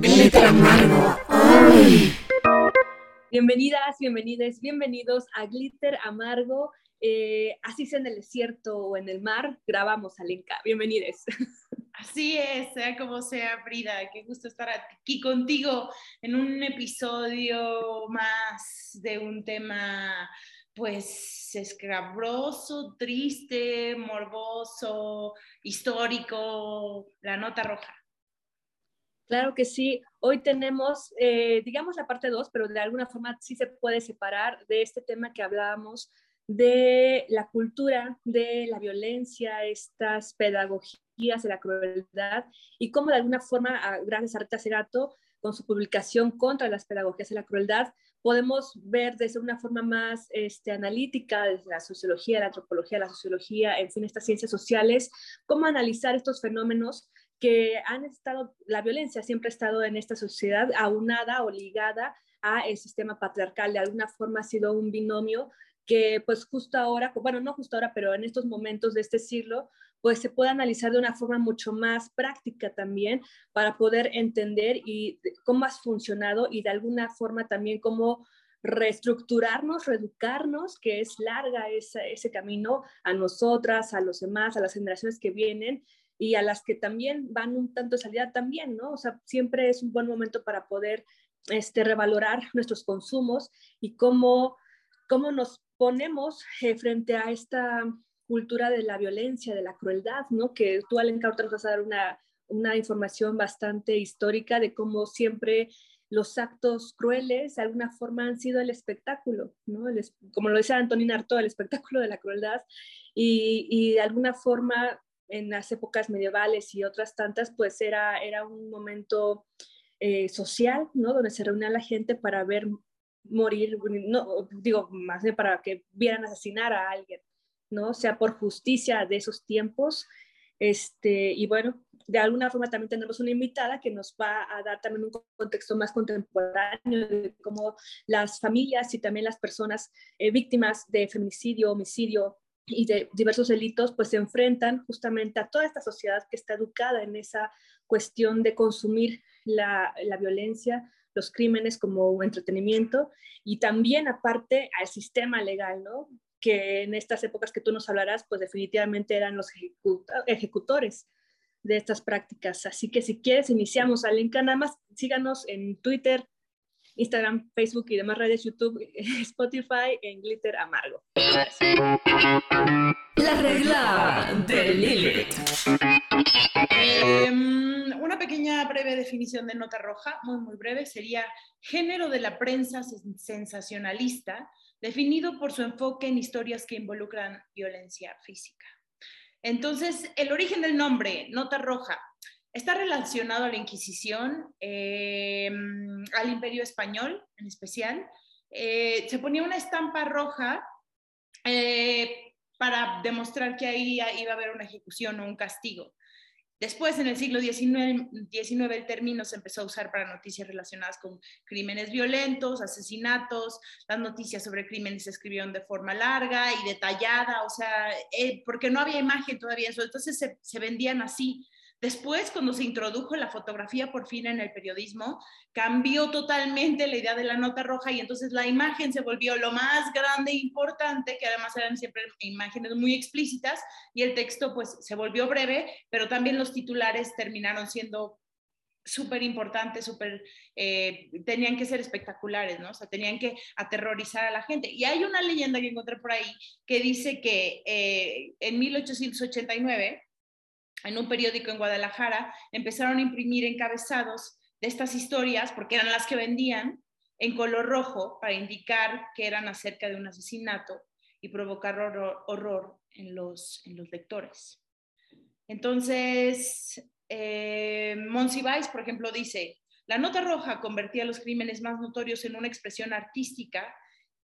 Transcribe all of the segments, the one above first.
Glitter Amargo. Bienvenidas, bienvenidos, bienvenidos a Glitter Amargo. Eh, así sea en el desierto o en el mar, grabamos Alenka. Bienvenidos. Así es, sea como sea, Frida, qué gusto estar aquí contigo en un episodio más de un tema pues escabroso, triste, morboso, histórico, la nota roja. Claro que sí. Hoy tenemos, eh, digamos, la parte 2, pero de alguna forma sí se puede separar de este tema que hablábamos de la cultura, de la violencia, estas pedagogías de la crueldad y cómo de alguna forma, gracias a Rita Cerato, con su publicación contra las pedagogías de la crueldad, podemos ver desde una forma más este, analítica, desde la sociología, la antropología, la sociología, en fin, estas ciencias sociales, cómo analizar estos fenómenos que han estado, la violencia siempre ha estado en esta sociedad aunada o ligada a el sistema patriarcal, de alguna forma ha sido un binomio que pues justo ahora, bueno, no justo ahora, pero en estos momentos de este siglo, pues se puede analizar de una forma mucho más práctica también para poder entender y cómo has funcionado y de alguna forma también cómo reestructurarnos, reeducarnos, que es larga ese, ese camino a nosotras, a los demás, a las generaciones que vienen y a las que también van un tanto de salida también, ¿no? O sea, siempre es un buen momento para poder este, revalorar nuestros consumos y cómo, cómo nos ponemos eh, frente a esta cultura de la violencia, de la crueldad, ¿no? Que tú, Alenka, ahorita nos vas a dar una, una información bastante histórica de cómo siempre los actos crueles de alguna forma han sido el espectáculo, ¿no? como lo decía Antonina Arto, el espectáculo de la crueldad y, y, de alguna forma en las épocas medievales y otras tantas, pues era, era un momento eh, social, ¿no? Donde se reunía la gente para ver morir, no, digo, más bien para que vieran asesinar a alguien, ¿no? O sea, por justicia de esos tiempos. Este, y bueno, de alguna forma también tenemos una invitada que nos va a dar también un contexto más contemporáneo de cómo las familias y también las personas eh, víctimas de feminicidio, homicidio y de diversos delitos, pues se enfrentan justamente a toda esta sociedad que está educada en esa cuestión de consumir la, la violencia, los crímenes como entretenimiento y también aparte al sistema legal, ¿no? Que en estas épocas que tú nos hablarás, pues definitivamente eran los ejecutores de estas prácticas. Así que si quieres, iniciamos. Alenka, nada más síganos en Twitter, Instagram, Facebook y demás redes, YouTube, Spotify en Glitter Amargo. La regla de Lilith. Em, una pequeña breve definición de nota roja, muy muy breve, sería género de la prensa sensacionalista, definido por su enfoque en historias que involucran violencia física. Entonces, el origen del nombre, nota roja, Está relacionado a la Inquisición, em, al Imperio Español en especial. Eh, se ponía una estampa roja eh, para demostrar que ahí iba a haber una ejecución o un castigo. Después, en el siglo XIX, el término se empezó a usar para noticias relacionadas con crímenes violentos, asesinatos. Las noticias sobre crímenes se escribieron de forma larga y detallada, o sea, eh, porque no había imagen todavía. Entonces se vendían así. Después, cuando se introdujo la fotografía por fin en el periodismo, cambió totalmente la idea de la nota roja y entonces la imagen se volvió lo más grande e importante, que además eran siempre imágenes muy explícitas, y el texto pues se volvió breve, pero también los titulares terminaron siendo súper importantes, súper, eh, tenían que ser espectaculares, ¿no? O sea, tenían que aterrorizar a la gente. Y hay una leyenda que encontré por ahí que dice que eh, en 1889, en un periódico en Guadalajara, empezaron a imprimir encabezados de estas historias, porque eran las que vendían, en color rojo, para indicar que eran acerca de un asesinato y provocar horror, en, los, lectores. Entonces, eh, Monsiváis, por ejemplo, dice, la nota roja convertía los crímenes más notorios en una expresión artística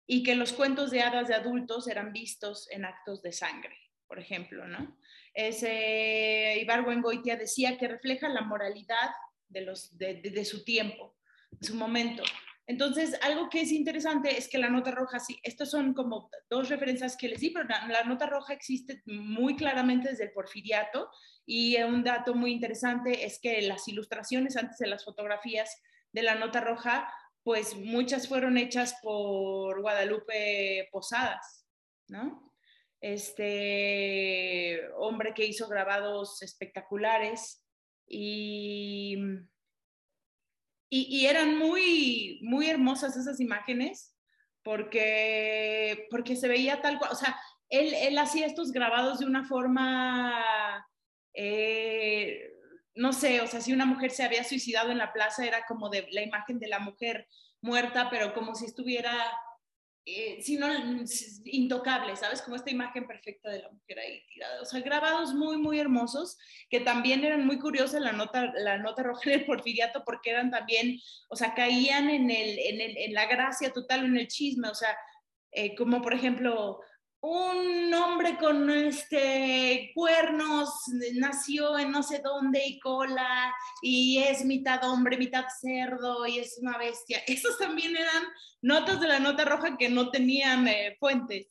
y que los cuentos de hadas de adultos eran vistos en actos de sangre, por ejemplo, ¿no? ese Ibargüengoitia decía que refleja la moralidad de, los, de, su tiempo, de su momento. Entonces, algo que es interesante es que la nota roja, sí, estas son como dos referencias que les di, pero la, la, nota roja existe muy claramente desde el porfiriato y un dato muy interesante es que las ilustraciones antes de las fotografías de la nota roja, pues muchas fueron hechas por Guadalupe Posadas, ¿no? Este hombre que hizo grabados espectaculares y y, eran muy, muy hermosas esas imágenes porque, porque se veía tal cual, o sea, él, él hacía estos grabados de una forma, eh, no sé, o sea, si una mujer se había suicidado en la plaza era como de la imagen de la mujer muerta, pero como si estuviera eh, sino intocable, ¿sabes? Como esta imagen perfecta de la mujer ahí tirada. O sea, grabados muy, muy hermosos, que también eran muy curiosos la nota, la nota roja del porfiriato, porque eran también, o sea, caían en, el, en, el, en la gracia total, en el chisme, o sea, eh, como por ejemplo, un hombre con este, cuernos nació en no sé dónde y cola y es mitad hombre, mitad cerdo y es una bestia. Esos también eran notas de la nota roja que no tenían eh, fuentes.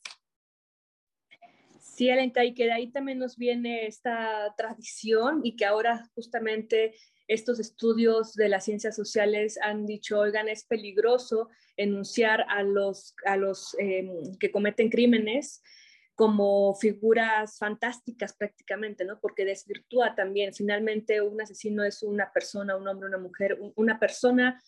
Sí, Alenka, y que de ahí también nos viene esta tradición y que ahora justamente estos estudios de las ciencias sociales han dicho, oigan, es peligroso enunciar a los, a los em, que cometen crímenes como figuras fantásticas prácticamente, ¿no? Porque desvirtúa también, finalmente un asesino es una persona, un hombre, una mujer, una persona,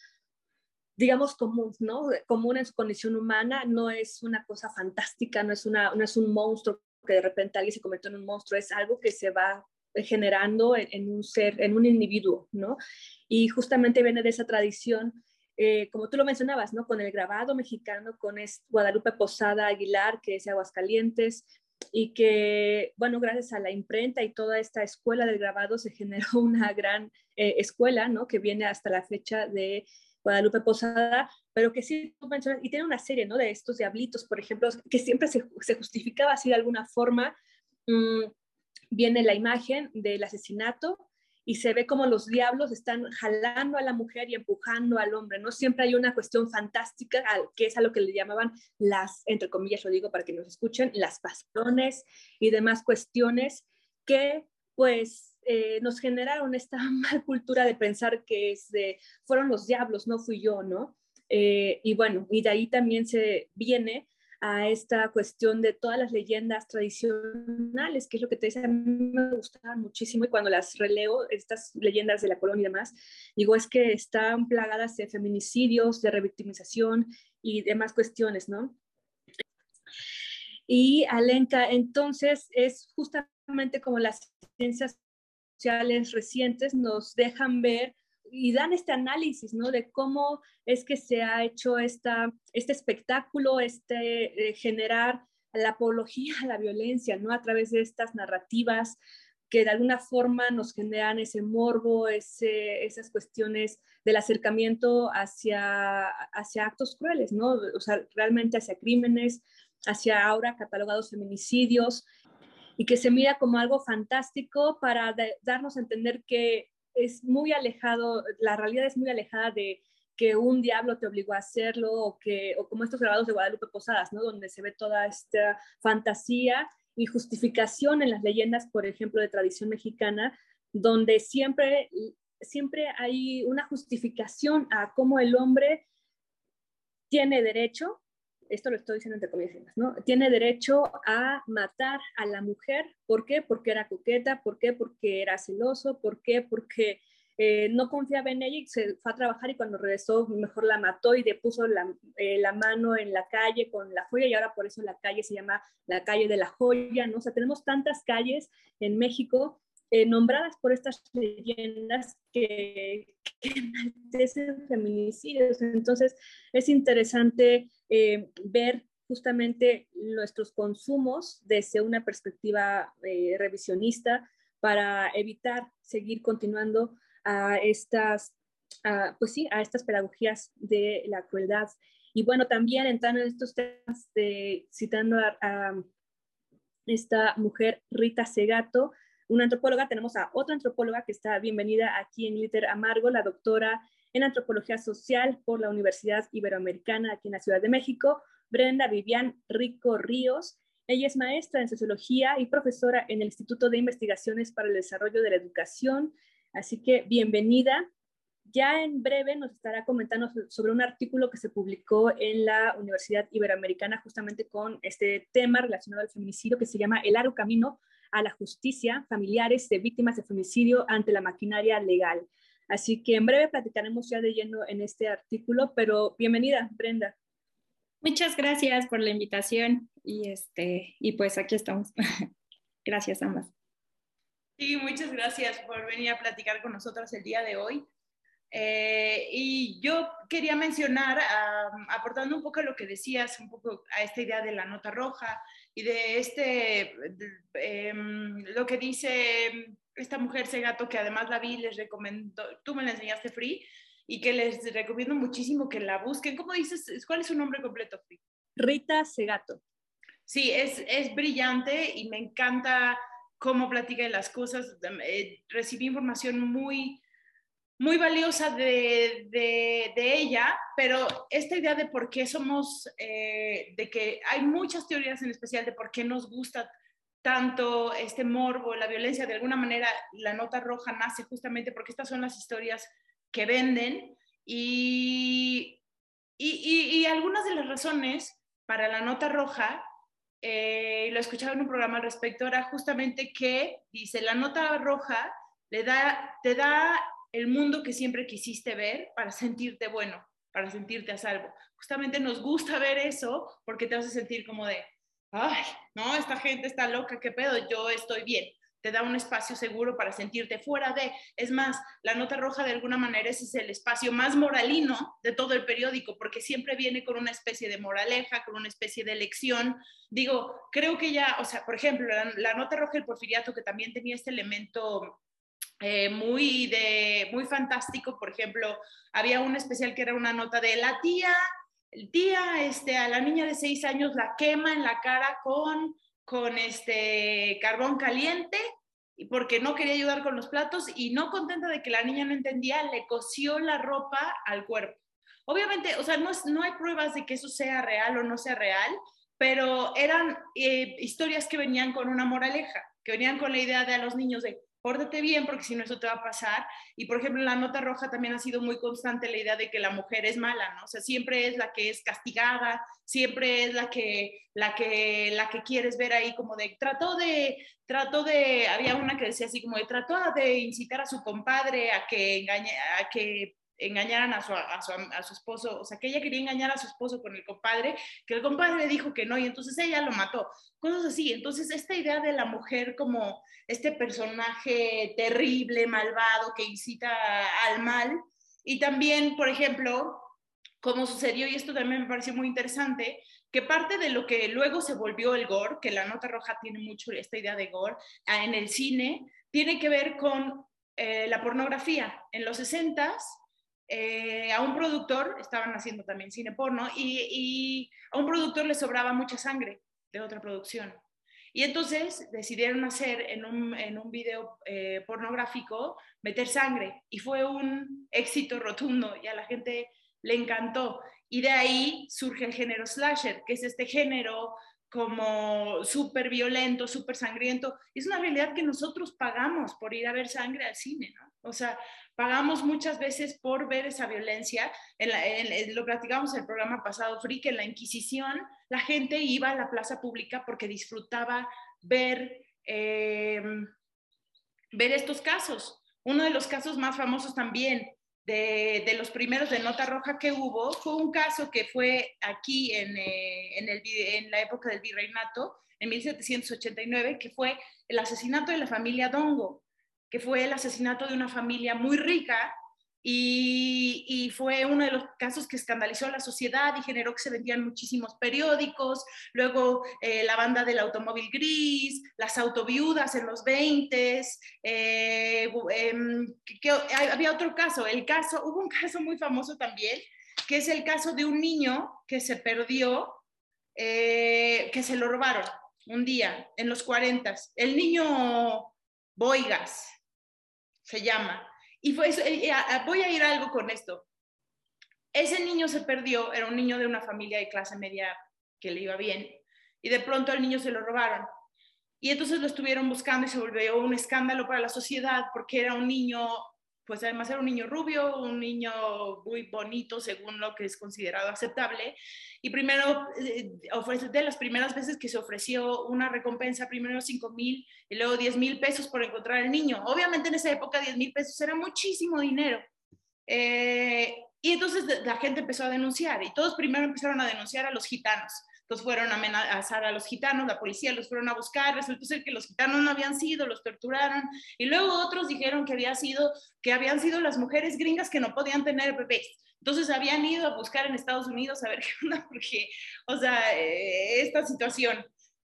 digamos, común, ¿no? Común en su condición humana, no es una cosa fantástica, no es, una, no es un monstruo que de repente alguien se convirtió en un monstruo, es algo que se va generando en, un ser, en un individuo, ¿no? Y justamente viene de esa tradición, eh, como tú lo mencionabas, ¿no? Con el grabado mexicano, con Guadalupe Posada Aguilar, que es de Aguascalientes, y que, bueno, gracias a la imprenta y toda esta escuela del grabado se generó una gran eh, escuela, ¿no? Que viene hasta la fecha de Guadalupe Posada, pero que sí tú mencionas, y tiene una serie, ¿no? De estos diablitos, por ejemplo, que siempre se, se justificaba así de alguna forma. Mmm, viene la imagen del asesinato y se ve como los diablos están jalando a la mujer y empujando al hombre, ¿no? Siempre hay una cuestión fantástica, que es a lo que le llamaban las, entre comillas lo digo para que nos escuchen, las pasiones y demás cuestiones que pues eh, nos generaron esta mal cultura de pensar que es de, fueron los diablos, no fui yo, ¿no? Eh, y bueno, y de ahí también se viene a esta cuestión de todas las leyendas tradicionales, que es lo que te dice, a mí me gustaban muchísimo y cuando las releo, estas leyendas de la colonia y demás, digo, es que están plagadas de feminicidios, de revictimización y demás cuestiones, ¿no? Y Alenka, entonces es justamente como las ciencias sociales recientes nos dejan ver y dan este análisis, ¿no? De cómo es que se ha hecho esta, este espectáculo, este eh, generar la apología la violencia, ¿no? A través de estas narrativas que de alguna forma nos generan ese morbo, ese, esas cuestiones del acercamiento hacia, hacia actos crueles, ¿no? O sea, realmente hacia crímenes, hacia ahora catalogados feminicidios, y que se mira como algo fantástico para darnos a entender que es muy alejado, la realidad es muy alejada de que un diablo te obligó a hacerlo o, que, o como estos grabados de Guadalupe Posadas, ¿no? Donde se ve toda esta fantasía y justificación en las leyendas, por ejemplo, de tradición mexicana, donde siempre, siempre hay una justificación a cómo el hombre tiene derecho esto lo estoy diciendo entre comillas, ¿no? Tiene derecho a matar a la mujer. ¿Por qué? Porque era coqueta. ¿Por qué? Porque era celoso. ¿Por qué? Porque eh, no confiaba en ella y se fue a trabajar y cuando regresó mejor la mató y le puso la, eh, la, mano en la calle con la joya y ahora por eso la calle se llama la calle de la joya, ¿no? O sea, tenemos tantas calles en México eh, nombradas por estas leyendas que, que feminicidios. Entonces, es interesante eh, ver justamente nuestros consumos desde una perspectiva eh, revisionista para evitar seguir continuando a estas, pues sí, a estas pedagogías de la crueldad. Y bueno, también entrando en estos temas, citando a esta mujer Rita Segato, una antropóloga, tenemos a otra antropóloga que está bienvenida aquí en Glitter Amargo, la doctora en Antropología Social por la Universidad Iberoamericana aquí en la Ciudad de México, Brenda Vivian Rico Ríos. Ella es maestra en Sociología y profesora en el Instituto de Investigaciones para el Desarrollo de la Educación. Así que bienvenida. Ya en breve nos estará comentando sobre un artículo que se publicó en la Universidad Iberoamericana justamente con este tema relacionado al feminicidio que se llama El largo camino a la justicia familiares de víctimas de feminicidio ante la maquinaria legal. Así que en breve platicaremos ya de lleno en este artículo, pero bienvenida, Brenda. Muchas gracias por la invitación y, este, y pues aquí estamos. gracias ambas. Sí, muchas gracias por venir a platicar con nosotros el día de hoy. Eh, y yo quería mencionar, aportando un poco a lo que decías, un poco a esta idea de la nota roja y de este, em, lo que dice esta mujer Segato, que además la vi, les recomiendo, tú me la enseñaste Free, y que les recomiendo muchísimo que la busquen. ¿Cómo dices? ¿Cuál es su nombre completo, Free? Rita Segato. Sí, es, es brillante y me encanta cómo platica de las cosas. Eh, recibí información muy muy valiosa de, de, ella, pero esta idea de por qué somos, eh, de que hay muchas teorías en especial de por qué nos gusta tanto este morbo, la violencia, de alguna manera la nota roja nace justamente porque estas son las historias que venden y, y, y, algunas de las razones para la nota roja, eh, lo escuchaba en un programa al respecto, era justamente que, dice, la nota roja le da, te da el mundo que siempre quisiste ver para sentirte bueno, para sentirte a salvo. Justamente nos gusta ver eso porque te hace sentir como de, ay, no, esta gente está loca, qué pedo, yo estoy bien. Te da un espacio seguro para sentirte fuera de. Es más, la nota roja de alguna manera es el espacio más moralino de todo el periódico, porque siempre viene con una especie de moraleja, con una especie de lección. Digo, creo que ya, o sea, por ejemplo, la, la nota roja del porfiriato, que también tenía este elemento eh, muy, de, muy fantástico. Por ejemplo, había un especial que era una nota de la tía, el tía este, a la niña de seis años la quema en la cara con, con este carbón caliente porque no quería ayudar con los platos y no contenta de que la niña no entendía, le cosió la ropa al cuerpo. Obviamente, o sea, no, no hay pruebas de que eso sea real o no sea real, pero eran eh, historias que venían con una moraleja, que venían con la idea de a los niños de pórtate bien porque si no eso te va a pasar. Y por ejemplo, la nota roja también ha sido muy constante la idea de que la mujer es mala, ¿no? O sea, siempre es la que es castigada, siempre es la que, la que, la que quieres ver ahí como de, trató de, trató de, había una que decía así como de, trató de incitar a su compadre a que engañe, a que engañaran a su, a, su, a su, esposo, o sea, que ella quería engañar a su esposo con el compadre, que el compadre le dijo que no y entonces ella lo mató, cosas así. Entonces, esta idea de la mujer como este personaje terrible, malvado, que incita al mal, y también, por ejemplo, como sucedió, y esto también me pareció muy interesante, que parte de lo que luego se volvió el gore, que la nota roja tiene mucho esta idea de gore, en el cine, tiene que ver con eh, la pornografía. En los 60s, eh, a un productor, estaban haciendo también cine porno, y, a un productor le sobraba mucha sangre de otra producción. Y entonces decidieron hacer en un, en un video eh, pornográfico, meter sangre, y fue un éxito rotundo, y a la gente le encantó. Y de ahí surge el género slasher, que es este género como súper violento, súper sangriento. Es una realidad que nosotros pagamos por ir a ver sangre al cine, ¿no? O sea, pagamos muchas veces por ver esa violencia. En, lo platicamos en el programa pasado, Free, que en la Inquisición la gente iba a la plaza pública porque disfrutaba ver, eh, ver estos casos. Uno de los casos más famosos también de, los primeros de nota roja que hubo fue un caso que fue aquí en, eh, en, el, en la época del virreinato, en 1789, que fue el asesinato de la familia Dongo que fue el asesinato de una familia muy rica y, fue uno de los casos que escandalizó a la sociedad y generó que se vendían muchísimos periódicos, luego eh, la banda del automóvil gris, las autoviudas en los 20, eh, em, había otro caso, el caso, hubo un caso muy famoso también, que es el caso de un niño que se perdió, eh, que se lo robaron un día en los 40. El niño Boigas, se llama. Y fue eh, eh, voy a ir a algo con esto. Ese niño se perdió, era un niño de una familia de clase media que le iba bien, y de pronto al niño se lo robaron. Y entonces lo estuvieron buscando y se volvió un escándalo para la sociedad porque era un niño pues además era un niño rubio, un niño muy bonito según lo que es considerado aceptable. Y primero, eh, de las primeras veces que se ofreció una recompensa, primero 5 mil y luego 10 mil pesos por encontrar al niño. Obviamente en esa época 10 mil pesos era muchísimo dinero. Eh, y entonces la gente empezó a denunciar y todos primero empezaron a denunciar a los gitanos. Entonces fueron a amenazar a los gitanos, la policía los fueron a buscar, resultó ser que los gitanos no habían sido, los torturaron, y luego otros dijeron que, había sido, que habían sido las mujeres gringas que no podían tener bebés. Entonces habían ido a buscar en Estados Unidos a ver qué onda, porque, o sea, eh, esta situación.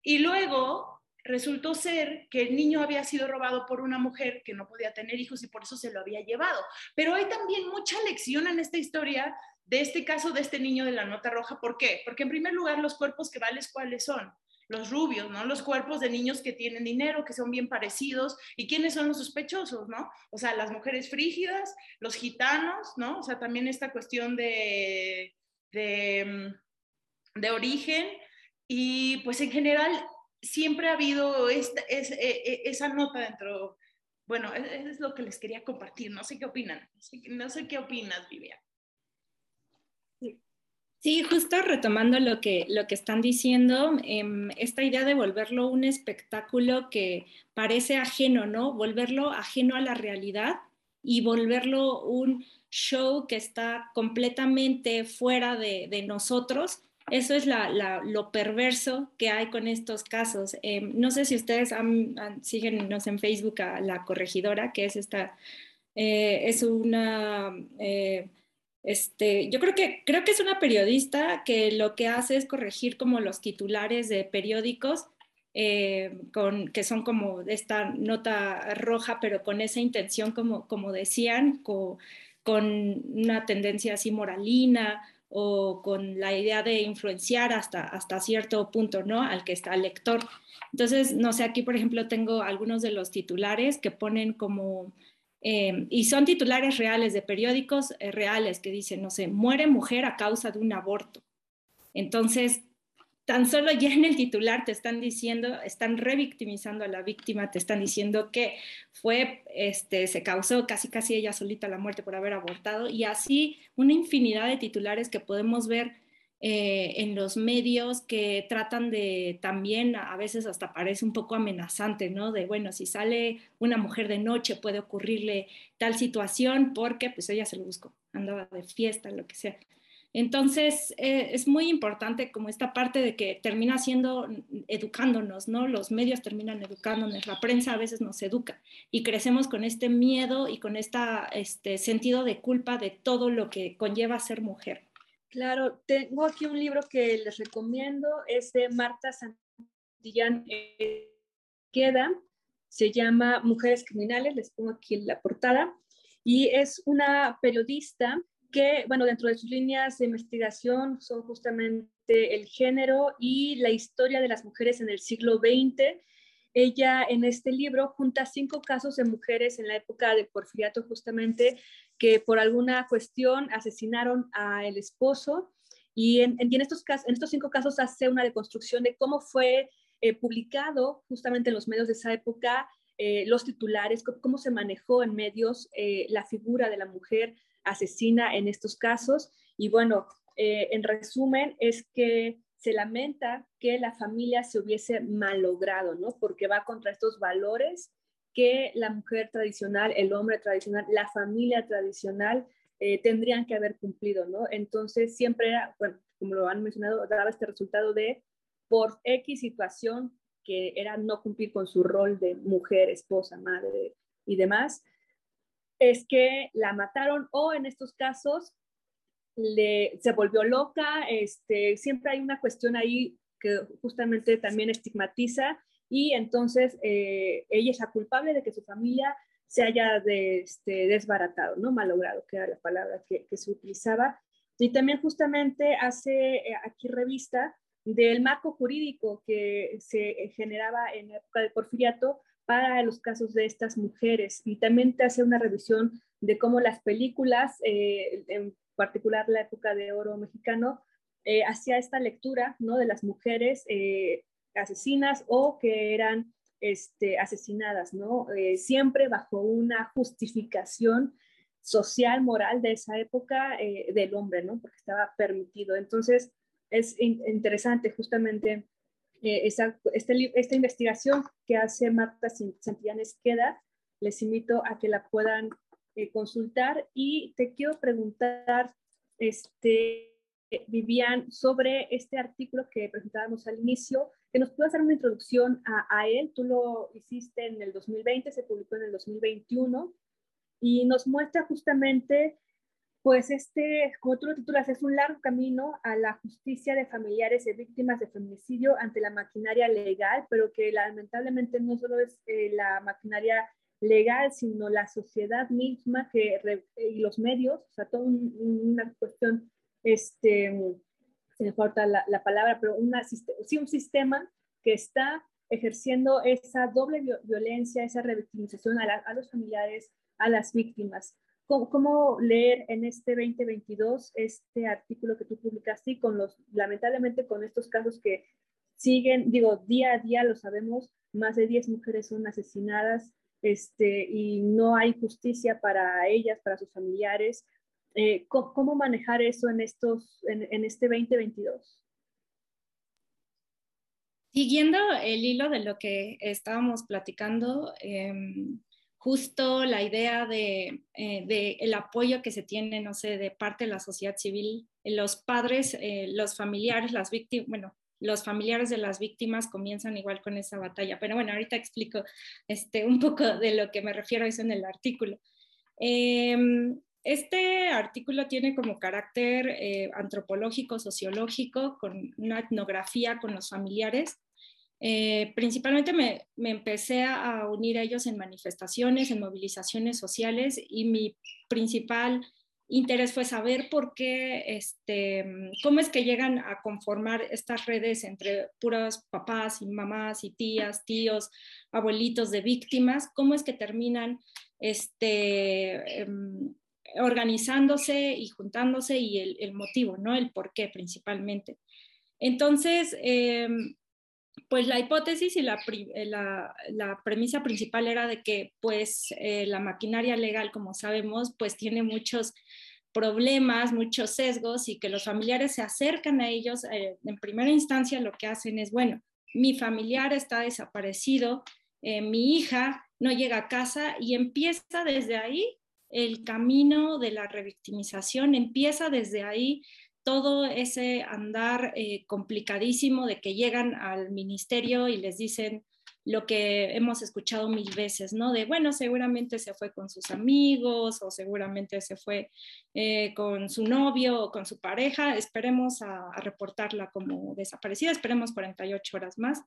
Y luego resultó ser que el niño había sido robado por una mujer que no podía tener hijos y por eso se lo había llevado. Pero hay también mucha lección en esta historia de este caso de este niño de la nota roja. ¿Por qué? Porque en primer lugar los cuerpos que vales cuáles son. Los rubios, ¿no? Los cuerpos de niños que tienen dinero, que son bien parecidos. ¿Y quiénes son los sospechosos, no? O sea, las mujeres frígidas, los gitanos, ¿no? O sea, también esta cuestión de, de, mm, origen. Y pues en general siempre ha habido e, e, esa nota dentro. Bueno, es, es, lo que les quería compartir. No sé qué opinan. No sé, no sé qué opinas, Vivian. Sí, justo retomando lo que, lo que están diciendo, em, esta idea de volverlo un espectáculo que parece ajeno, ¿no? Volverlo ajeno a la realidad y volverlo un show que está completamente fuera de, nosotros. Eso es lo perverso que hay con estos casos. Em, no sé si ustedes siguen en Facebook a La Corregidora, que es esta, eh, es una... Este, yo creo que, creo que es una periodista que lo que hace es corregir como los titulares de periódicos eh, con, que son como esta nota roja, pero con esa intención, como, como decían, con, con una tendencia así moralina o con la idea de influenciar hasta, hasta cierto punto, ¿no? Al que está el lector. Entonces, no sé, aquí por ejemplo tengo algunos de los titulares que ponen como eh, y son titulares reales de periódicos eh, reales que dicen, no sé, muere mujer a causa de un aborto. Entonces, tan solo ya en el titular te están diciendo, están revictimizando a la víctima, te están diciendo que fue, este, se causó casi casi ella solita la muerte por haber abortado y así una infinidad de titulares que podemos ver eh, en los medios que tratan de también, a veces hasta parece un poco amenazante, ¿no? De, bueno, si sale una mujer de noche puede ocurrirle tal situación porque pues ella se lo buscó, andaba de fiesta, lo que sea. Entonces, eh, es muy importante como esta parte de que termina siendo educándonos, ¿no? Los medios terminan educándonos, la prensa a veces nos educa y crecemos con este miedo y con este sentido de culpa de todo lo que conlleva ser mujer. Claro, tengo aquí un libro que les recomiendo, es de Marta Santillán Queda, se llama Mujeres Criminales, les pongo aquí la portada, y es una periodista que, bueno, dentro de sus líneas de investigación son justamente el género y la historia de las mujeres en el siglo XX. Ella en este libro junta cinco casos de mujeres en la época de Porfiriato justamente que por alguna cuestión asesinaron al esposo y en, estos, en estos cinco casos hace una deconstrucción de cómo fue eh, publicado justamente en los medios de esa época eh, los titulares, cómo, se manejó en medios eh, la figura de la mujer asesina en estos casos. Y bueno, en resumen, es que se lamenta que la familia se hubiese malogrado, ¿no? Porque va contra estos valores que la mujer tradicional, el hombre tradicional, la familia tradicional eh, tendrían que haber cumplido, ¿no? Entonces siempre era, bueno, como lo han mencionado, daba este resultado de por X situación que era no cumplir con su rol de mujer, esposa, madre y demás, es que la mataron o en estos casos le, se volvió loca, este, siempre hay una cuestión ahí que justamente también estigmatiza y entonces eh, ella es la culpable de que su familia se haya este, desbaratado, ¿no? Malogrado, que era la palabra que, se utilizaba. Y también justamente hace eh, aquí revista del marco jurídico que se generaba en la época de Porfiriato para los casos de estas mujeres y también te hace una revisión de cómo las películas, eh, en particular la época de oro mexicano, eh, hacía esta lectura ¿no? de las mujeres asesinas o que eran este, asesinadas, ¿no? siempre bajo una justificación social, moral de esa época del hombre, ¿no? porque estaba permitido. Entonces, es interesante justamente esa, este esta investigación que hace Marta Santillán Esqueda. Les invito a que la puedan eh, consultar y te quiero preguntar, este, Vivian, sobre este artículo que presentábamos al inicio, que nos puedas dar una introducción a, a, él. Tú lo hiciste en el 2020, se publicó en el 2021 y nos muestra justamente, pues este, como tú lo titulas, es un largo camino a la justicia de familiares y víctimas de feminicidio ante la maquinaria legal, pero que lamentablemente no solo es eh, la maquinaria legal, sino la sociedad misma que, y los medios, o sea, toda una cuestión, este, se me falta la, la palabra, pero una, sí, un sistema que está ejerciendo esa doble violencia, esa revictimización a, a los familiares, a las víctimas. ¿Cómo, ¿Cómo, leer en este 2022 este artículo que tú publicaste y con los, lamentablemente con estos casos que siguen, digo, día a día lo sabemos, más de 10 mujeres son asesinadas este, y no hay justicia para ellas, para sus familiares. Eh, ¿cómo, manejar eso en, estos, en, este 2022? Siguiendo el hilo de lo que estábamos platicando, em, justo la idea de, eh, el apoyo que se tiene, no sé, de parte de la sociedad civil, los padres, eh, los familiares, las víctimas, bueno, los familiares de las víctimas comienzan igual con esa batalla. Pero bueno, ahorita explico este, un poco de lo que me refiero a eso en el artículo. Este artículo tiene como carácter eh, antropológico, sociológico, con una etnografía con los familiares. Eh, principalmente me, me, empecé a unir a ellos en manifestaciones, en movilizaciones sociales y mi principal interés fue saber por qué, este, cómo es que llegan a conformar estas redes entre puros papás y mamás y tías, tíos, abuelitos de víctimas, cómo es que terminan este, em, organizándose y juntándose y el, motivo, ¿no? El por qué principalmente. Entonces, em, pues la hipótesis y la, la, premisa principal era de que pues eh, la maquinaria legal, como sabemos, pues tiene muchos problemas, muchos sesgos y que los familiares se acercan a ellos. Eh, en primera instancia lo que hacen es, bueno, mi familiar está desaparecido, eh, mi hija no llega a casa y empieza desde ahí el camino de la revictimización, empieza desde ahí todo ese andar eh, complicadísimo de que llegan al ministerio y les dicen lo que hemos escuchado mil veces, ¿no? De, bueno, seguramente se fue con sus amigos o seguramente se fue eh, con su novio o con su pareja, esperemos a, a, reportarla como desaparecida, esperemos 48 horas más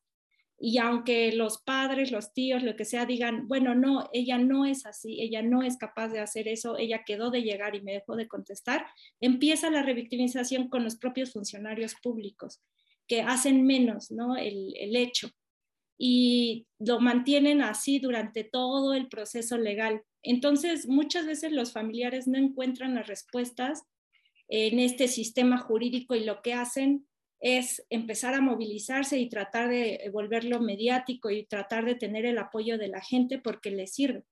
y aunque los padres, los tíos, lo que sea, digan, bueno, no, ella no es así, ella no es capaz de hacer eso, ella quedó de llegar y me dejó de contestar, empieza la revictimización con los propios funcionarios públicos, que hacen menos ¿no? el, el hecho y lo mantienen así durante todo el proceso legal. Entonces, muchas veces los familiares no encuentran las respuestas en este sistema jurídico y lo que hacen es empezar a movilizarse y tratar de volverlo mediático y tratar de tener el apoyo de la gente porque les sirve.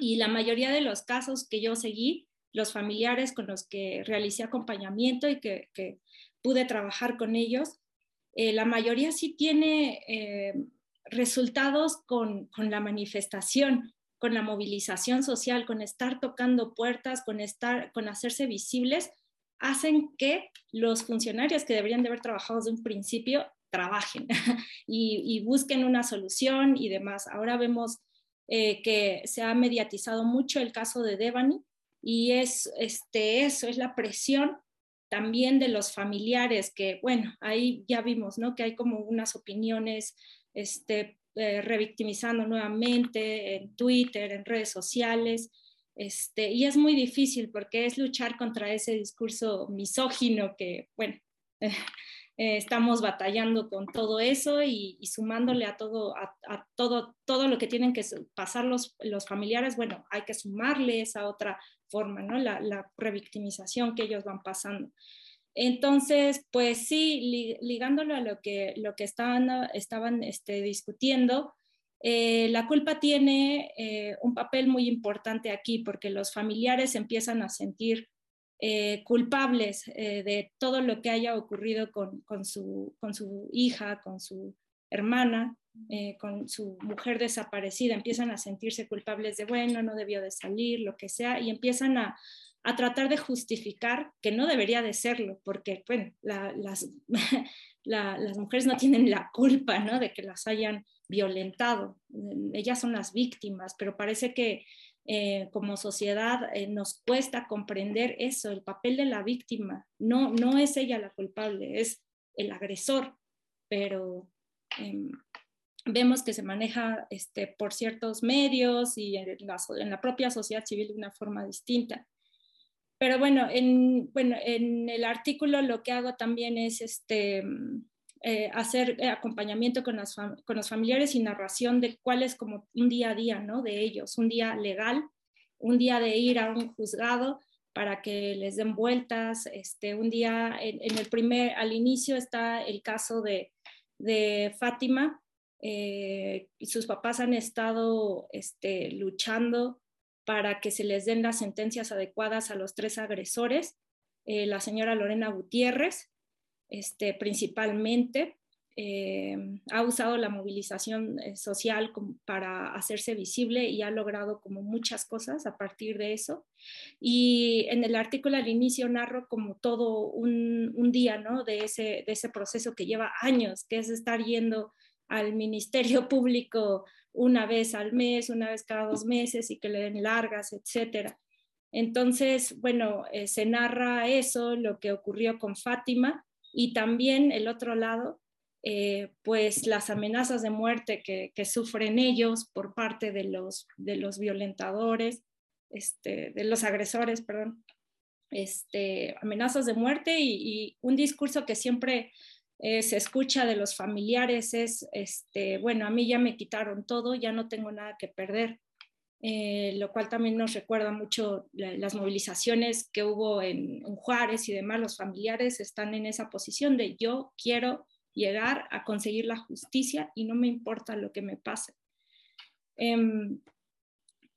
Y la mayoría de los casos que yo seguí, los familiares con los que realicé acompañamiento y que, pude trabajar con ellos, eh, la mayoría sí tiene eh, resultados con, con la manifestación, con la movilización social, con estar tocando puertas, con, estar, con hacerse visibles, hacen que los funcionarios que deberían de haber trabajado desde un principio trabajen y, busquen una solución y demás. Ahora vemos eh, que se ha mediatizado mucho el caso de Devani y es este, eso, es la presión también de los familiares que, bueno, ahí ya vimos, ¿no? Que hay como unas opiniones este, eh, revictimizando nuevamente en Twitter, en redes sociales, este, y es muy difícil porque es luchar contra ese discurso misógino que, bueno, eh, estamos batallando con todo eso y, sumándole a todo, a, todo, todo lo que tienen que pasar los, los familiares, bueno, hay que sumarle esa otra forma, ¿no? La, la revictimización que ellos van pasando. Entonces, pues sí, ligándolo a lo que, lo que estaban, estaban este, discutiendo, eh, la culpa tiene eh, un papel muy importante aquí porque los familiares empiezan a sentir eh, culpables de todo lo que haya ocurrido con, su, con su, hija, con su hermana, con su mujer desaparecida. Empiezan a sentirse culpables de, bueno, no debió de salir, lo que sea, y empiezan a, a tratar de justificar que no debería de serlo, porque, bueno, las, las mujeres no tienen la culpa, ¿no? De que las hayan violentado. Ellas son las víctimas, pero parece que eh, como sociedad eh, nos cuesta comprender eso, el papel de la víctima. No, no es ella la culpable, es el agresor, pero em, vemos que se maneja este, por ciertos medios y en la, en la, propia sociedad civil de una forma distinta. Pero bueno en, bueno, en el artículo lo que hago también es este, eh, hacer eh, acompañamiento con, con, los familiares y narración de cuál es como un día a día ¿no? de ellos, un día legal, un día de ir a un juzgado para que les den vueltas, este, un día en, el primer, al inicio está el caso de, de Fátima, eh, y sus papás han estado este, luchando para que se les den las sentencias adecuadas a los tres agresores, la señora Lorena Gutiérrez, este, principalmente. Eh, ha usado la movilización eh, social para hacerse visible y ha logrado como muchas cosas a partir de eso. Y en el artículo al inicio narro como todo un, un día ¿no? de, ese, de ese proceso que lleva años, que es estar yendo al Ministerio Público una vez al mes, una vez cada dos meses y que le den largas, etcétera. Entonces, bueno, eh, se narra eso, lo que ocurrió con Fátima, y también el otro lado, eh, pues las amenazas de muerte que, sufren ellos por parte de los, de los violentadores, este, de los agresores, perdón, este, amenazas de muerte y, un discurso que siempre eh, se escucha de los familiares es, este, bueno, a mí ya me quitaron todo, ya no tengo nada que perder. Eh, lo cual también nos recuerda mucho las movilizaciones que hubo en, Juárez y demás, los familiares están en esa posición de yo quiero llegar a conseguir la justicia y no me importa lo que me pase. Em,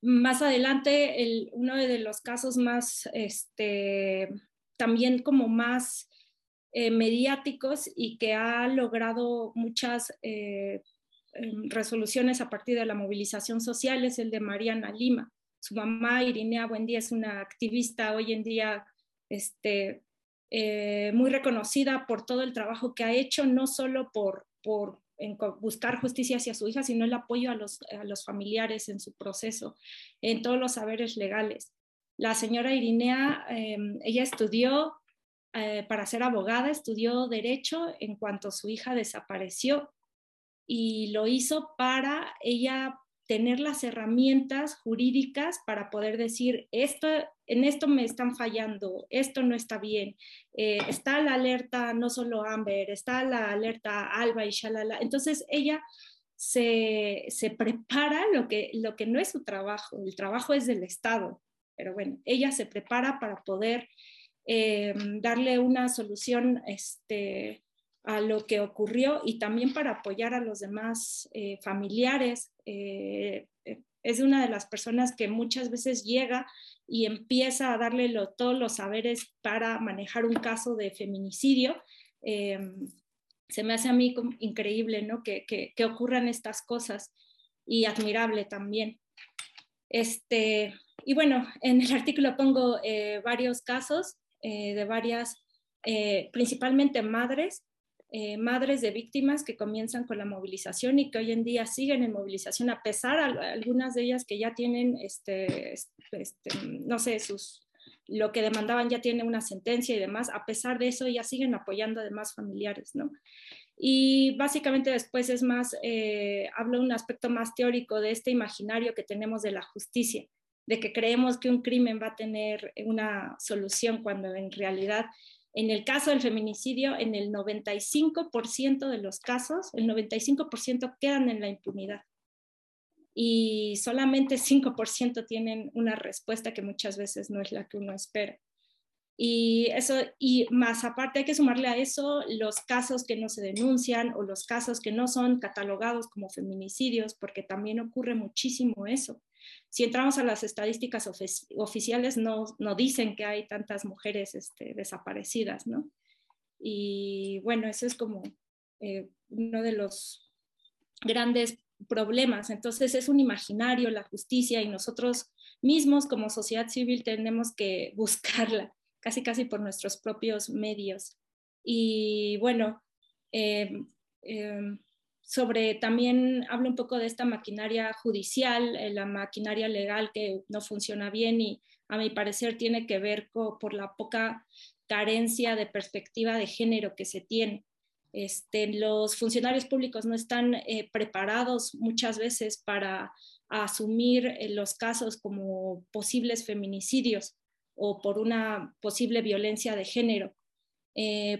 más adelante, uno de los casos más, este, también como más eh, mediáticos y que ha logrado muchas eh, Em, resoluciones a partir de la movilización social es el de Mariana Lima. Su mamá, Irinea Buendía, es una activista hoy en día este, eh, muy reconocida por todo el trabajo que ha hecho, no solo por, por buscar justicia hacia su hija, sino el apoyo a los, a los familiares en su proceso, en todos los saberes legales. La señora Irinea, em, ella estudió eh, para ser abogada, estudió derecho en cuanto su hija desapareció y lo hizo para ella tener las herramientas jurídicas para poder decir, esto, en esto me están fallando, esto no está bien, eh, está la alerta no solo Amber, está la alerta Alba y Shalala. Entonces ella se, se, prepara lo que, lo que no es su trabajo, el trabajo es del Estado, pero bueno, ella se prepara para poder eh, darle una solución este, a lo que ocurrió y también para apoyar a los demás eh, familiares. Eh, es una de las personas que muchas veces llega y empieza a darle todos los saberes para manejar un caso de feminicidio. se me hace a mí increíble ¿no? que, que, ocurran estas cosas y admirable también. Este, y bueno, en el artículo pongo varios casos de varias, principalmente madres, eh, madres de víctimas que comienzan con la movilización y que hoy en día siguen en movilización, a pesar de algunas de ellas que ya tienen, este, este, no sé, sus, lo que demandaban ya tiene una sentencia y demás, a pesar de eso ya siguen apoyando a demás familiares, ¿no? Y básicamente después es más, eh, hablo un aspecto más teórico de este imaginario que tenemos de la justicia, de que creemos que un crimen va a tener una solución cuando en realidad En el caso del feminicidio, en el 95% de los casos, el 95% quedan en la impunidad y solamente 5% tienen una respuesta que muchas veces no es la que uno espera. Y eso, y más aparte hay que sumarle a eso los casos que no se denuncian o los casos que no son catalogados como feminicidios, porque también ocurre muchísimo eso. Si entramos a las estadísticas oficiales, no, no, dicen que hay tantas mujeres este, desaparecidas, ¿no? Y bueno, eso es como eh, uno de los grandes problemas. Entonces es un imaginario la justicia y nosotros mismos como sociedad civil tenemos que buscarla casi casi por nuestros propios medios. Y bueno, em, em, sobre también hablo un poco de esta maquinaria judicial, eh, la maquinaria legal que no funciona bien y a mi parecer tiene que ver con, por la poca carencia de perspectiva de género que se tiene. Este, los funcionarios públicos no están eh, preparados muchas veces para asumir eh, los casos como posibles feminicidios o por una posible violencia de género,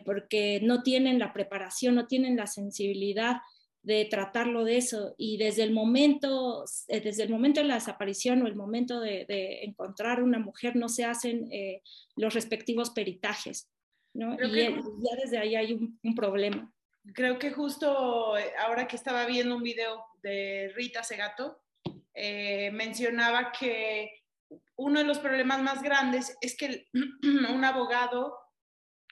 porque no tienen la preparación, no tienen la sensibilidad de tratarlo de eso y desde el momento, desde el momento de la desaparición o el momento de, encontrar una mujer no se hacen los respectivos peritajes. ¿no? Y ya desde ahí hay un, problema. Creo que justo eh, ahora que estaba viendo un video de Rita Segato, eh, mencionaba que uno de los problemas más grandes es que un abogado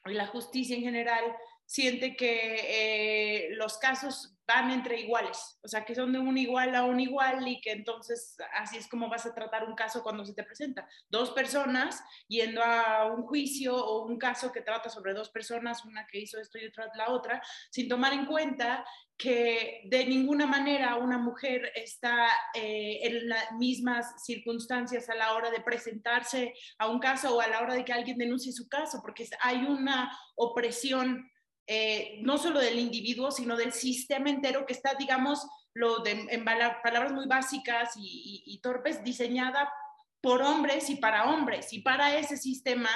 y la justicia en general siente que eh, los casos van entre iguales, o sea, que son de un igual a un igual y que entonces así es como vas a tratar un caso cuando se te presenta. Dos personas yendo a un juicio o un caso que trata sobre dos personas, una que hizo esto y otra la otra, sin tomar en cuenta que de ninguna manera una mujer está eh, en las mismas circunstancias a la hora de presentarse a un caso o a la hora de que alguien denuncie su caso, porque hay una opresión eh, no solo del individuo, sino del sistema entero que está, digamos, lo de, en palabras muy básicas y, torpes, diseñada por hombres y para hombres. Y para ese sistema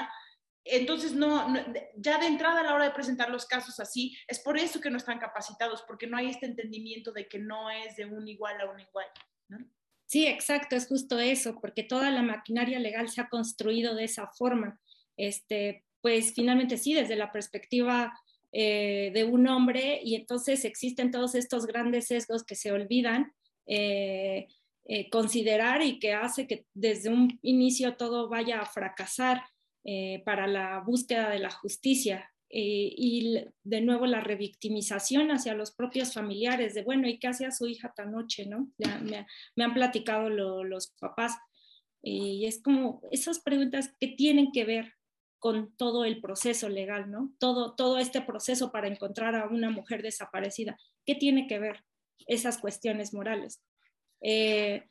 entonces, no, ya de entrada a la hora de presentar los casos así, es por eso que no están capacitados, porque no hay este entendimiento de que no es de un igual a un igual. Sí, exacto, es justo eso, porque toda la maquinaria legal se ha construido de esa forma. Este, pues finalmente sí, desde la perspectiva eh, de un hombre y entonces existen todos estos grandes sesgos que se olvidan eh, eh, considerar y que hace que desde un inicio todo vaya a fracasar para la búsqueda de la justicia. y de nuevo la revictimización hacia los propios familiares de, bueno, ¿y qué hacía su hija tan noche? ¿no? Ya me, han platicado los papás. Y es como esas preguntas que tienen que ver con todo el proceso legal, ¿no? Todo, todo este proceso para encontrar a una mujer desaparecida. ¿Qué tiene que ver esas cuestiones morales? Eh,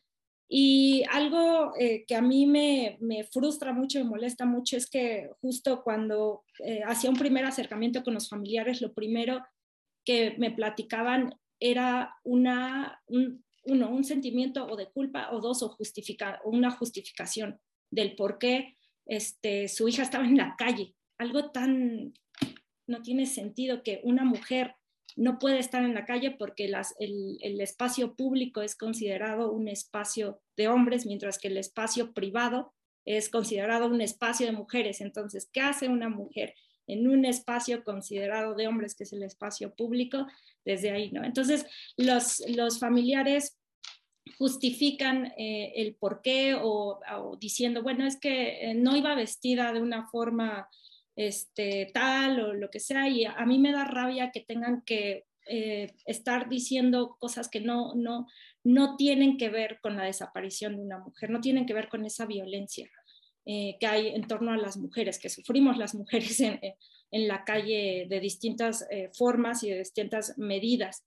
y algo eh, que a mí me, me, frustra mucho, me molesta mucho, es que justo cuando eh, hacía un primer acercamiento con los familiares, lo primero que me platicaban era una, un, uno, un sentimiento o de culpa o dos, o justifica, una justificación del por qué este, su hija estaba en la calle. Algo tan, no tiene sentido que una mujer no puede estar en la calle porque el, espacio público es considerado un espacio de hombres, mientras que el espacio privado es considerado un espacio de mujeres. Entonces, ¿qué hace una mujer en un espacio considerado de hombres, que es el espacio público? Desde ahí, ¿no? Entonces, los, los familiares justifican eh, el por qué o, diciendo, bueno, es que eh, no iba vestida de una forma este, tal o lo que sea, y a mí me da rabia que tengan que eh, estar diciendo cosas que no, no, no tienen que ver con la desaparición de una mujer, no tienen que ver con esa violencia que hay en torno a las mujeres, que sufrimos las mujeres en, en la calle de distintas formas y de distintas medidas.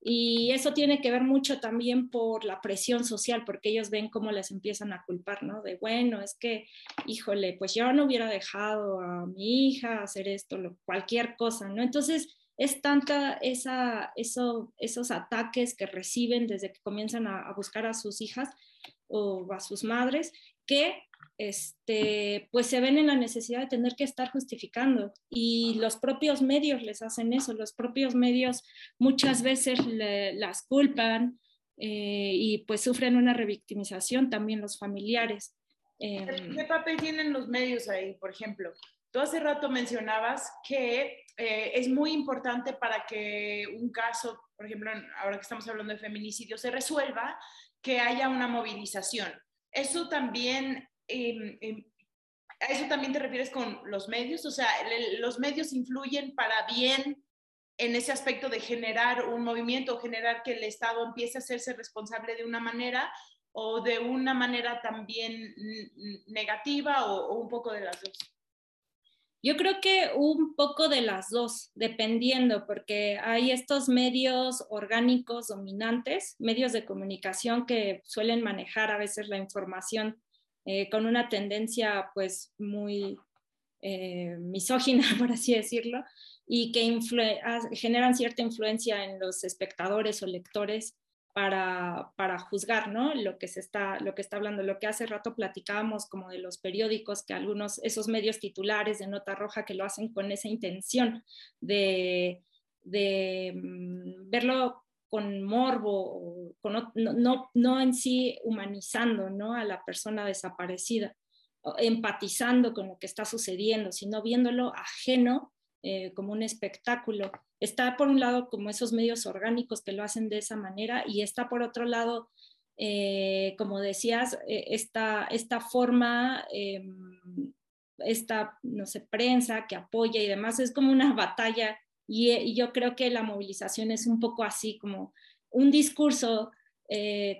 Y eso tiene que ver mucho también por la presión social, porque ellos ven cómo les empiezan a culpar, ¿no? De, bueno, es que, híjole, pues yo no hubiera dejado a mi hija hacer esto, lo, cualquier cosa, ¿no? Entonces, es tanta esa, eso, esos ataques que reciben desde que comienzan a, buscar a sus hijas o a sus madres, que este, pues se ven en la necesidad de tener que estar justificando y los propios medios les hacen eso, los propios medios muchas veces las culpan eh, y pues sufren una revictimización también los familiares. Em, ¿Qué papel tienen los medios ahí, por ejemplo? Tú hace rato mencionabas que eh, es muy importante para que un caso, por ejemplo, ahora que estamos hablando de feminicidio, se resuelva, que haya una movilización. Eso también, em, ¿a eso también te refieres con los medios? O sea, los medios influyen para bien en ese aspecto de generar un movimiento, generar que el Estado empiece a hacerse responsable de una manera o de una manera también negativa o un poco de las dos. Yo creo que un poco de las dos, dependiendo, porque hay estos medios orgánicos dominantes, medios de comunicación que suelen manejar a veces la información eh, con una tendencia pues muy eh, misógina, por así decirlo, y que generan cierta influencia en los espectadores o lectores para, para, juzgar ¿no? lo, que se está, lo que está hablando. Lo que hace rato platicábamos como de los periódicos, que algunos, esos medios titulares de nota roja que lo hacen con esa intención de, de mm, verlo con morbo, con, no, en sí humanizando ¿no? a la persona desaparecida, empatizando con lo que está sucediendo, sino viéndolo ajeno eh, como un espectáculo. Está por un lado como esos medios orgánicos que lo hacen de esa manera y está por otro lado, eh, como decías, eh, esta, esta forma, em, esta, no sé, prensa que apoya y demás, es como una batalla y, yo creo que la movilización es un poco así, como un discurso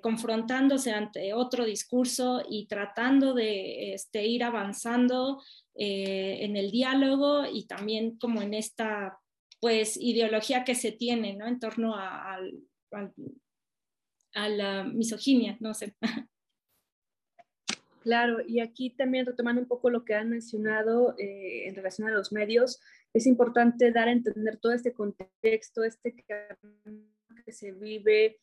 confrontándose ante otro discurso y tratando de este, ir avanzando eh, en el diálogo y también como en esta pues ideología que se tiene ¿no? en torno a, a, la misoginia, no sé. Claro, y aquí también retomando un poco lo que han mencionado eh, en relación a los medios, es importante dar a entender todo este contexto, este que se vive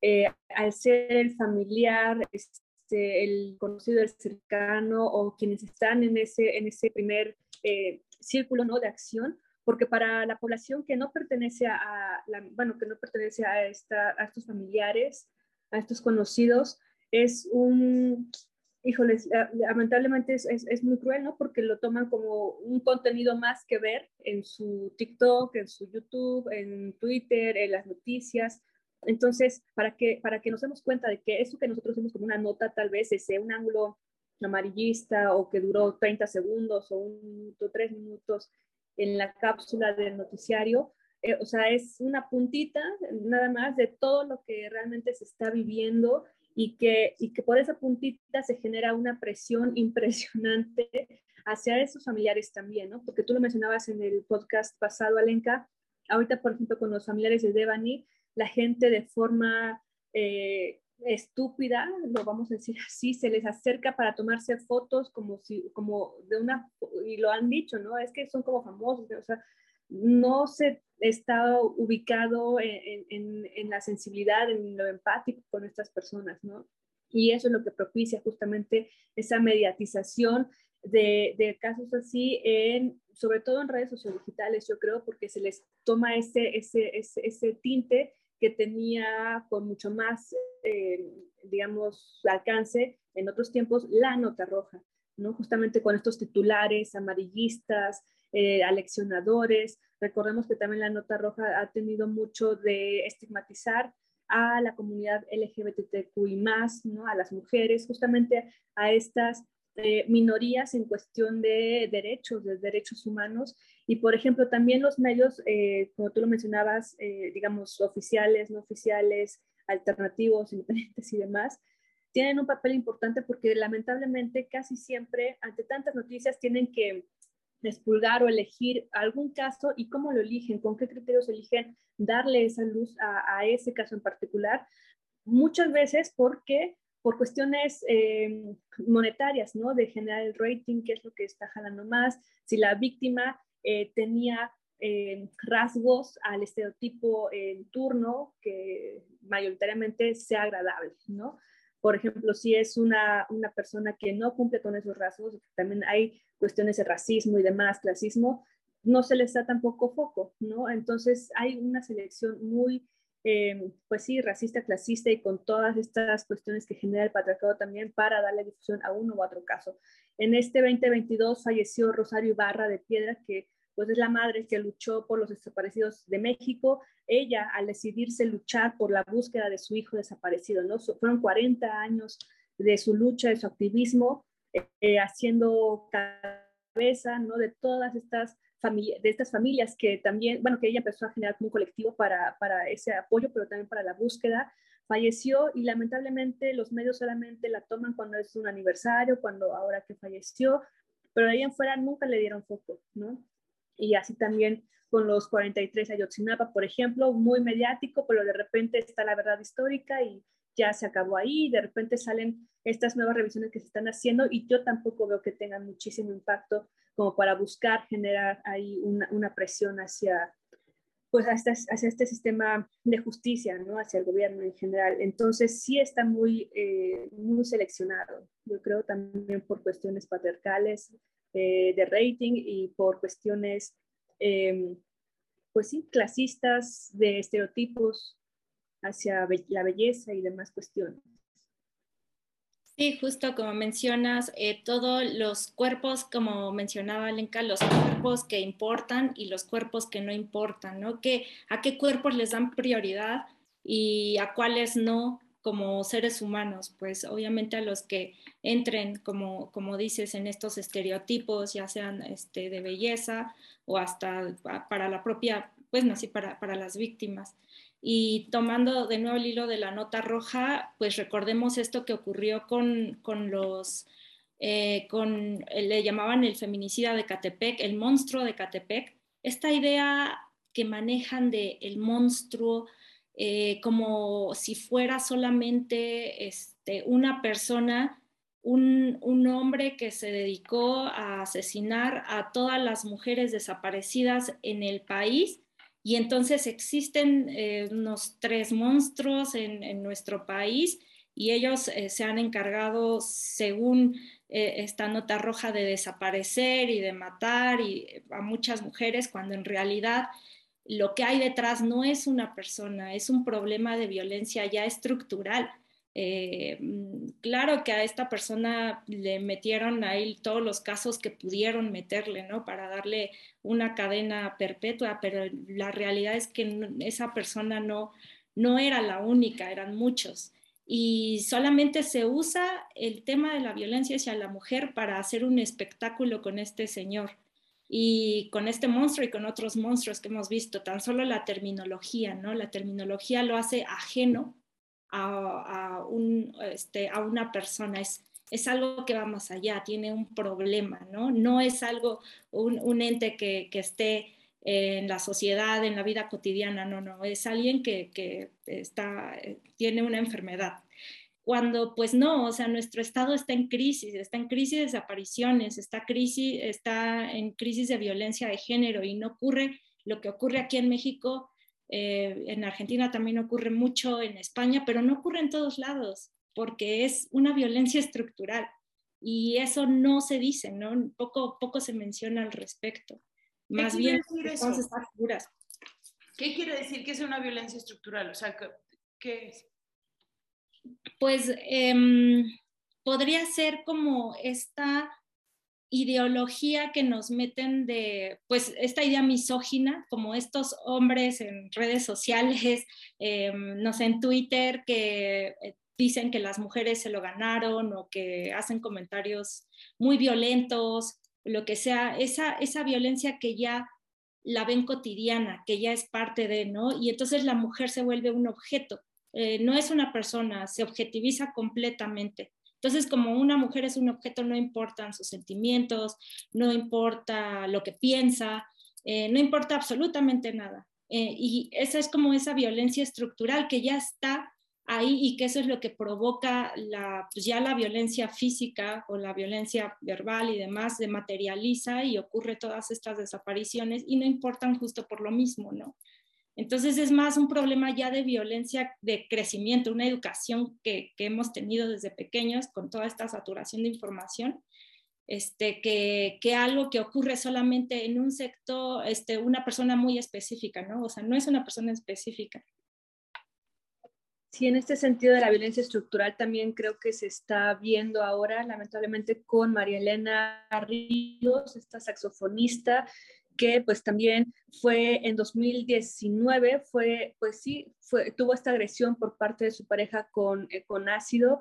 eh, al ser el familiar, este, el conocido, el cercano o quienes están en ese, en ese primer eh, círculo ¿no? de acción, porque para la población que no pertenece a, la, bueno, que no pertenece a, esta, a estos familiares, a estos conocidos, es un, híjoles, lamentablemente es, es, es, muy cruel, ¿no? Porque lo toman como un contenido más que ver en su TikTok, en su YouTube, en Twitter, en las noticias, entonces, para que, para que nos demos cuenta de que eso que nosotros vemos como una nota, tal vez ese un ángulo amarillista o que duró 30 segundos o un minuto, tres minutos en la cápsula del noticiario, eh, o sea, es una puntita nada más de todo lo que realmente se está viviendo y que, y que por esa puntita se genera una presión impresionante hacia esos familiares también, ¿no? Porque tú lo mencionabas en el podcast pasado, Alenka, ahorita, por ejemplo, con los familiares de Devani, la gente de forma eh, estúpida, lo vamos a decir así, se les acerca para tomarse fotos como si, como de una, y lo han dicho, ¿no? Es que son como famosos, o sea, no se está ubicado en, la sensibilidad, en lo empático con estas personas, ¿no? Y eso es lo que propicia justamente esa mediatización de, casos así, sobre todo en redes sociodigitales, yo creo, porque se les toma ese tinte que tenía con mucho más, eh, digamos, alcance en otros tiempos la nota roja, ¿no? Justamente con estos titulares amarillistas, eh, aleccionadores. Recordemos que también la nota roja ha tenido mucho de estigmatizar a la comunidad LGBTQI ¿no? a las mujeres, justamente a estas eh, minorías en cuestión de derechos, de derechos humanos. Y, por ejemplo, también los medios, eh, como tú lo mencionabas, eh, digamos, oficiales, no oficiales, alternativos, independientes y demás, tienen un papel importante porque lamentablemente casi siempre, ante tantas noticias, tienen que expulgar o elegir algún caso y cómo lo eligen, con qué criterios eligen darle esa luz a, ese caso en particular. Muchas veces porque por cuestiones eh, monetarias, ¿no? De generar el rating, qué es lo que está jalando más, si la víctima eh, tenía eh, rasgos al estereotipo en turno que mayoritariamente sea agradable, ¿no? Por ejemplo, si es una, una persona que no cumple con esos rasgos, también hay cuestiones de racismo y demás, clasismo, no se les da tampoco foco, ¿no? Entonces hay una selección muy, eh, pues sí, racista, clasista y con todas estas cuestiones que genera el patriarcado también para darle difusión a uno u otro caso. En este 2022 falleció Rosario Ibarra de Piedra, que pues es la madre que luchó por los desaparecidos de México. Ella, al decidirse luchar por la búsqueda de su hijo desaparecido, ¿no? Fueron 40 años de su lucha, de su activismo, eh, haciendo cabeza, ¿no? De todas estas de estas familias que también, bueno, que ella empezó a generar como un colectivo para, para ese apoyo, pero también para la búsqueda, falleció y lamentablemente los medios solamente la toman cuando es un aniversario, cuando ahora que falleció, pero de ahí en fuera nunca le dieron foco, ¿no? Y así también con los 43 Ayotzinapa, por ejemplo, muy mediático, pero de repente está la verdad histórica y ya se acabó ahí, de repente salen estas nuevas revisiones que se están haciendo y yo tampoco veo que tengan muchísimo impacto como para buscar generar ahí una, una presión hacia, pues hacia, hacia, este sistema de justicia, ¿no? hacia el gobierno en general. Entonces sí está muy, eh, muy seleccionado, yo creo también por cuestiones patriarcales eh, de rating y por cuestiones, eh, pues sí, clasistas, de estereotipos hacia la belleza y demás cuestiones. Sí, justo como mencionas, eh, todos los cuerpos, como mencionaba Lenka, los cuerpos que importan y los cuerpos que no importan, ¿no? ¿Qué, ¿A qué cuerpos les dan prioridad y a cuáles no como seres humanos? Pues obviamente a los que entren, como, como dices, en estos estereotipos, ya sean este, de belleza o hasta para la propia, pues no, así para, para las víctimas. Y tomando de nuevo el hilo de la nota roja, pues recordemos esto que ocurrió con, con los, eh, con, le llamaban el feminicida de Catepec, el monstruo de Catepec, esta idea que manejan de el monstruo eh, como si fuera solamente este, una persona, un, un, hombre que se dedicó a asesinar a todas las mujeres desaparecidas en el país y entonces existen eh, unos tres monstruos en, nuestro país y ellos eh, se han encargado, según esta nota roja, de desaparecer y de matar y, a muchas mujeres, cuando en realidad lo que hay detrás no es una persona, es un problema de violencia ya estructural eh, mm, claro que a esta persona le metieron ahí todos los casos que pudieron meterle, ¿no? Para darle una cadena perpetua, pero la realidad es que esa persona no, no era la única, eran muchos. Y solamente se usa el tema de la violencia hacia la mujer para hacer un espectáculo con este señor y con este monstruo y con otros monstruos que hemos visto, tan solo la terminología, ¿no? La terminología lo hace ajeno a, un, este, a una persona, es, es algo que va más allá, tiene un problema, ¿no? No es algo, un, un ente que, que, esté en la sociedad, en la vida cotidiana, no, no, es alguien que, que está, tiene una enfermedad. Cuando pues no, o sea, nuestro estado está en crisis, está en crisis de desapariciones, está, crisis, está en crisis de violencia de género y no ocurre lo que ocurre aquí en México eh, en Argentina también ocurre mucho, en España, pero no ocurre en todos lados, porque es una violencia estructural y eso no se dice, ¿no? Poco, poco se menciona al respecto. Más bien, seguras. ¿Qué quiere decir que es una violencia estructural? O sea, ¿qué, es? Pues em, podría ser como esta ideología que nos meten de, pues, esta idea misógina, como estos hombres en redes sociales, eh, no sé, en Twitter, que eh, dicen que las mujeres se lo ganaron o que hacen comentarios muy violentos, lo que sea, esa, esa violencia que ya la ven cotidiana, que ya es parte de, ¿no? Y entonces la mujer se vuelve un objeto, eh, no es una persona, se objetiviza completamente. Entonces, como una mujer es un objeto, no importan sus sentimientos, no importa lo que piensa, eh, no importa absolutamente nada. Eh, y esa es como esa violencia estructural que ya está ahí y que eso es lo que provoca pues ya la violencia física o la violencia verbal y demás, se materializa y ocurre todas estas desapariciones y no importan justo por lo mismo, ¿no? Entonces es más un problema ya de violencia de crecimiento, una educación que, hemos tenido desde pequeños con toda esta saturación de información, este, que, que, algo que ocurre solamente en un sector, este, una persona muy específica, ¿no? O sea, no es una persona específica. Sí, en este sentido de la violencia estructural también creo que se está viendo ahora, lamentablemente, con María Elena Ríos, esta saxofonista, que pues también fue en 2019, fue, pues sí, fue, tuvo esta agresión por parte de su pareja con, eh, con ácido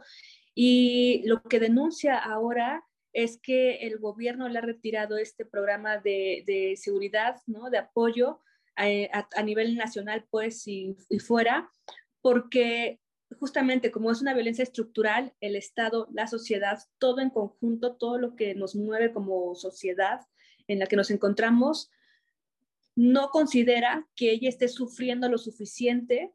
y lo que denuncia ahora es que el gobierno le ha retirado este programa de, de seguridad, ¿no? De apoyo eh, a, a, nivel nacional, pues, y, y fuera, porque justamente como es una violencia estructural, el Estado, la sociedad, todo en conjunto, todo lo que nos mueve como sociedad, en la que nos encontramos no considera que ella esté sufriendo lo suficiente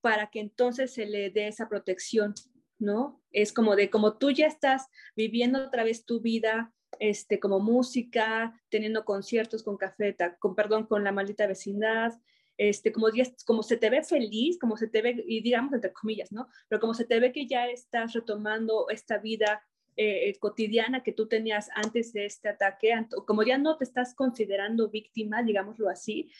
para que entonces se le dé esa protección, ¿no? Es como de, como tú ya estás viviendo otra vez tu vida, este, como música, teniendo conciertos con cafeta, con perdón, con la maldita vecindad, este, como, como se te ve feliz, como se te ve, y digamos entre comillas, ¿no? Pero como se te ve que ya estás retomando esta vida eh, cotidiana que tú tenías antes de este ataque, como ya no te estás considerando víctima, digámoslo así,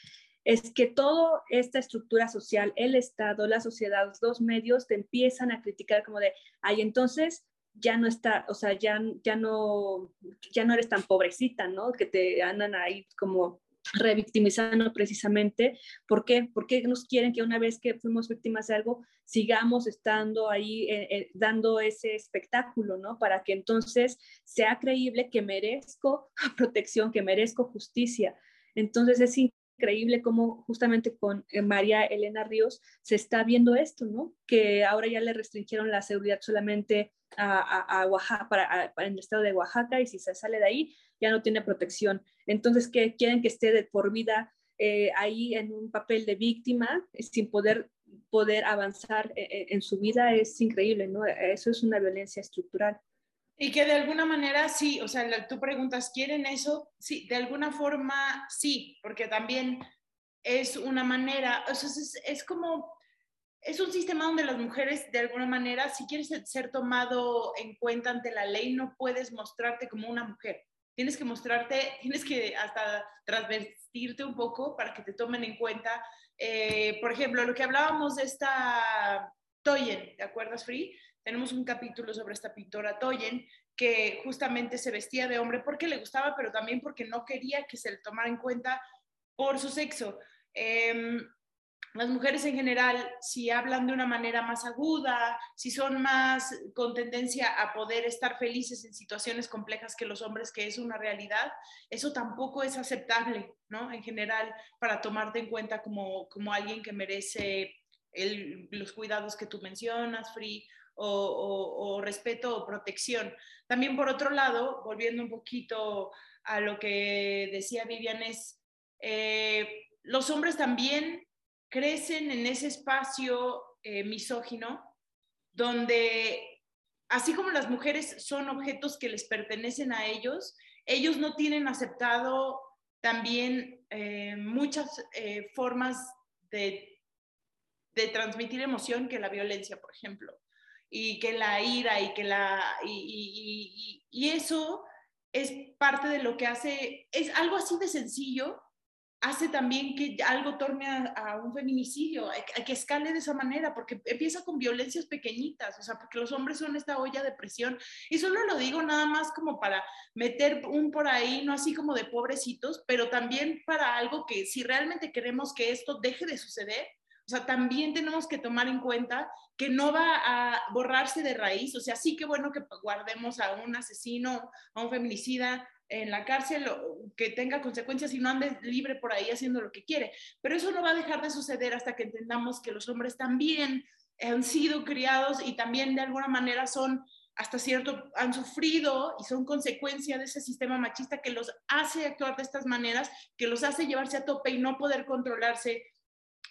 es que toda esta estructura social, el Estado, la sociedad, los medios te empiezan a criticar como de, ay, entonces ya no está, o sea, ya, ya, no, ya no eres tan pobrecita, ¿no? Que te andan ahí como revictimizando precisamente. ¿Por qué? Porque nos quieren que una vez que fuimos víctimas de algo, sigamos estando ahí eh, eh, dando ese espectáculo, ¿no? Para que entonces sea creíble que merezco protección, que merezco justicia. Entonces es increíble cómo justamente con eh, María Elena Ríos se está viendo esto, ¿no? Que ahora ya le restringieron la seguridad solamente a, Oaxaca, para, el estado de Oaxaca y si se sale de ahí ya no tiene protección. Entonces, que quieren que esté de por vida eh, ahí en un papel de víctima sin poder, poder avanzar en, eh, en su vida es increíble, ¿no? Eso es una violencia estructural. Y que de alguna manera sí, o sea, tú preguntas, ¿quieren eso? Sí, de alguna forma sí, porque también es una manera, o sea, es, es como, es un sistema donde las mujeres de alguna manera, si quieres ser tomado en cuenta ante la ley, no puedes mostrarte como una mujer tienes que mostrarte, tienes que hasta transvestirte un poco para que te tomen en cuenta. Eh, por ejemplo, lo que hablábamos de esta Toyen, ¿te acuerdas, Free? Tenemos un capítulo sobre esta pintora Toyen que justamente se vestía de hombre porque le gustaba, pero también porque no quería que se le tomara en cuenta por su sexo. Eh, las mujeres en general, si hablan de una manera más aguda, si son más con tendencia a poder estar felices en situaciones complejas que los hombres, que es una realidad, eso tampoco es aceptable, ¿no? En general, para tomarte en cuenta como, como alguien que merece los cuidados que tú mencionas, Free, o, respeto o protección. También por otro lado, volviendo un poquito a lo que decía Vivian, es eh, los hombres también crecen en ese espacio eh, misógino donde, así como las mujeres son objetos que les pertenecen a ellos, ellos no tienen aceptado también eh, muchas eh, formas de, de, transmitir emoción que la violencia, por ejemplo, y que la ira y que la... y, eso es parte de lo que hace, es algo así de sencillo, hace también que algo torne a, un feminicidio, a, que escale de esa manera, porque empieza con violencias pequeñitas, o sea, porque los hombres son esta olla de presión. Y solo lo digo nada más como para meter un por ahí, no así como de pobrecitos, pero también para algo que si realmente queremos que esto deje de suceder, o sea, también tenemos que tomar en cuenta que no va a borrarse de raíz, o sea, sí que bueno que guardemos a un asesino, a un feminicida, en la cárcel que tenga consecuencias y no ande libre por ahí haciendo lo que quiere. Pero eso no va a dejar de suceder hasta que entendamos que los hombres también han sido criados y también de alguna manera son hasta cierto, han sufrido y son consecuencia de ese sistema machista que los hace actuar de estas maneras, que los hace llevarse a tope y no poder controlarse.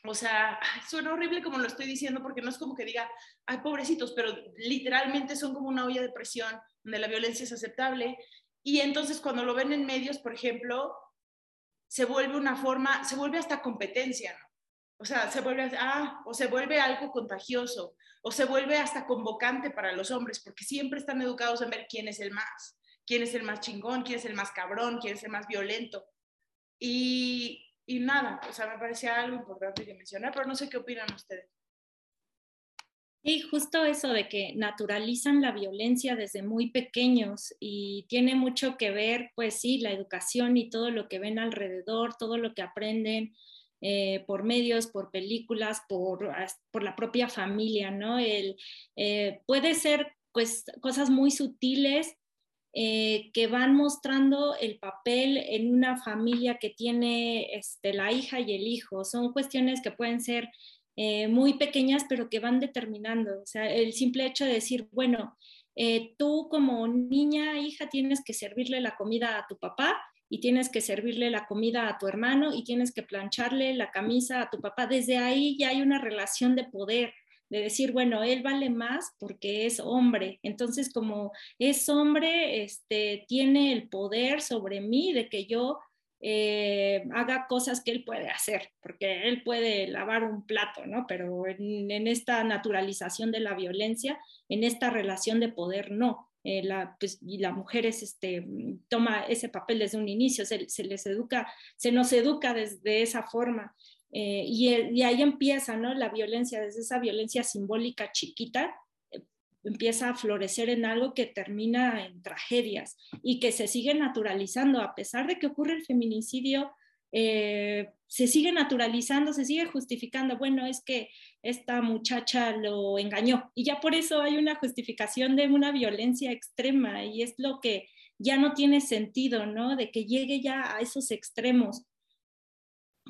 O sea, suena horrible como lo estoy diciendo porque no es como que diga, ay, pobrecitos, pero literalmente son como una olla de presión donde la violencia es aceptable y entonces cuando lo ven en medios, por ejemplo, se vuelve una forma, se vuelve hasta competencia, ¿no? O sea, se vuelve, ah, o se vuelve algo contagioso, o se vuelve hasta convocante para los hombres, porque siempre están educados en ver quién es el más, quién es el más chingón, quién es el más cabrón, quién es el más violento. Y, y nada, o sea, me parecía algo importante que mencionar, pero no sé qué opinan ustedes. Sí, justo eso de que naturalizan la violencia desde muy pequeños y tiene mucho que ver, pues sí, la educación y todo lo que ven alrededor, todo lo que aprenden eh, por medios, por películas, por, por, la propia familia, ¿no? El, eh, puede ser pues cosas muy sutiles eh, que van mostrando el papel en una familia que tiene este, la hija y el hijo. Son cuestiones que pueden ser eh, muy pequeñas, pero que van determinando. O sea, el simple hecho de decir, bueno, eh, tú como niña, hija, tienes que servirle la comida a tu papá y tienes que servirle la comida a tu hermano y tienes que plancharle la camisa a tu papá. Desde ahí ya hay una relación de poder, de decir, bueno, él vale más porque es hombre. Entonces, como es hombre, este, tiene el poder sobre mí de que yo eh, haga cosas que él puede hacer, porque él puede lavar un plato, ¿no? Pero en, esta naturalización de la violencia, en esta relación de poder, no. Eh, la, pues, y la mujer es, este, toma ese papel desde un inicio, se, les educa, se nos educa desde esa forma. Eh, y, y, ahí empieza, ¿no? La violencia, desde esa violencia simbólica chiquita, empieza a florecer en algo que termina en tragedias y que se sigue naturalizando, a pesar de que ocurre el feminicidio, eh, se sigue naturalizando, se sigue justificando, bueno, es que esta muchacha lo engañó y ya por eso hay una justificación de una violencia extrema y es lo que ya no tiene sentido, ¿no? De que llegue ya a esos extremos.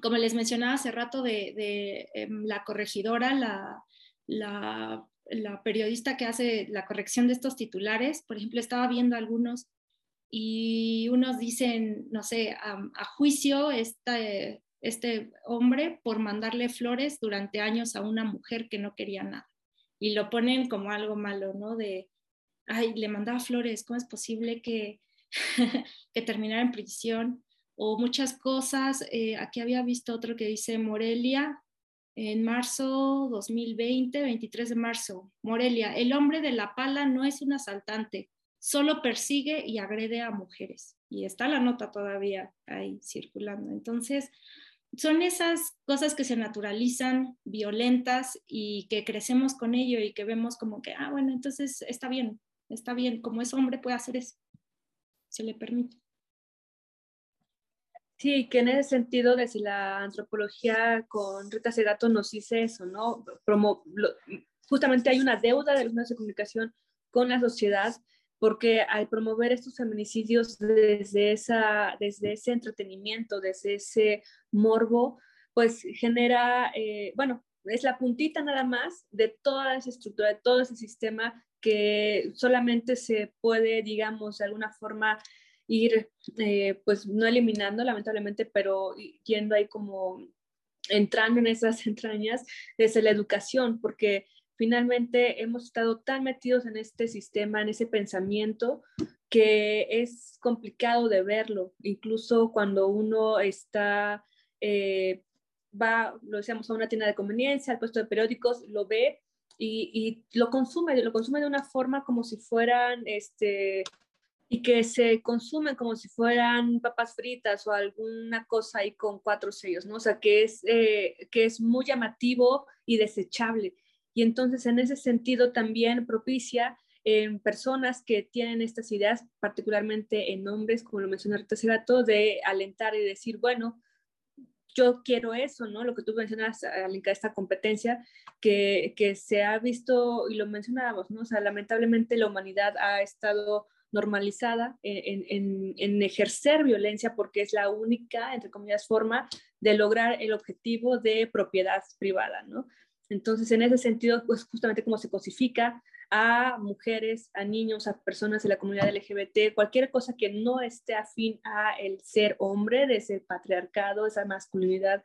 Como les mencionaba hace rato de, em, la corregidora, la, la la periodista que hace la corrección de estos titulares, por ejemplo, estaba viendo algunos y unos dicen, no sé, a, juicio este, este hombre por mandarle flores durante años a una mujer que no quería nada. Y lo ponen como algo malo, ¿no? De, ay, le mandaba flores, ¿cómo es posible que, que terminara en prisión? O muchas cosas. Eh, aquí había visto otro que dice Morelia, en marzo 2020, 23 de marzo, Morelia, el hombre de la pala no es un asaltante, solo persigue y agrede a mujeres. Y está la nota todavía ahí circulando. Entonces, son esas cosas que se naturalizan, violentas y que crecemos con ello y que vemos como que, ah, bueno, entonces está bien, está bien, como es hombre puede hacer eso, se le permite. Sí, que en ese sentido, desde la antropología con Rita Segato nos dice eso, ¿no? justamente hay una deuda de los medios de comunicación con la sociedad, porque al promover estos feminicidios desde, esa, desde ese entretenimiento, desde ese morbo, pues genera, eh, bueno, es la puntita nada más de toda esa estructura, de todo ese sistema que solamente se puede, digamos, de alguna forma ir, eh, pues no eliminando lamentablemente, pero yendo ahí como entrando en esas entrañas desde la educación, porque finalmente hemos estado tan metidos en este sistema, en ese pensamiento, que es complicado de verlo, incluso cuando uno está, eh, va, lo decíamos, a una tienda de conveniencia, al puesto de periódicos, lo ve y, y, lo consume, lo consume de una forma como si fueran este, y que se consumen como si fueran papas fritas o alguna cosa ahí con cuatro sellos, ¿no? O sea, que es, eh, que es muy llamativo y desechable. Y entonces en ese sentido también propicia en personas que tienen estas ideas, particularmente en hombres, como lo mencionó Rita Segato, de alentar y decir, bueno, yo quiero eso, ¿no? Lo que tú mencionas, Alinka, esta competencia que, que se ha visto, y lo mencionábamos, ¿no? O sea, lamentablemente la humanidad ha estado normalizada en, ejercer violencia porque es la única, entre comillas, forma de lograr el objetivo de propiedad privada, ¿no? Entonces, en ese sentido, pues justamente como se cosifica a mujeres, a niños, a personas de la comunidad LGBT, cualquier cosa que no esté afín a el ser hombre, de ese patriarcado, esa masculinidad,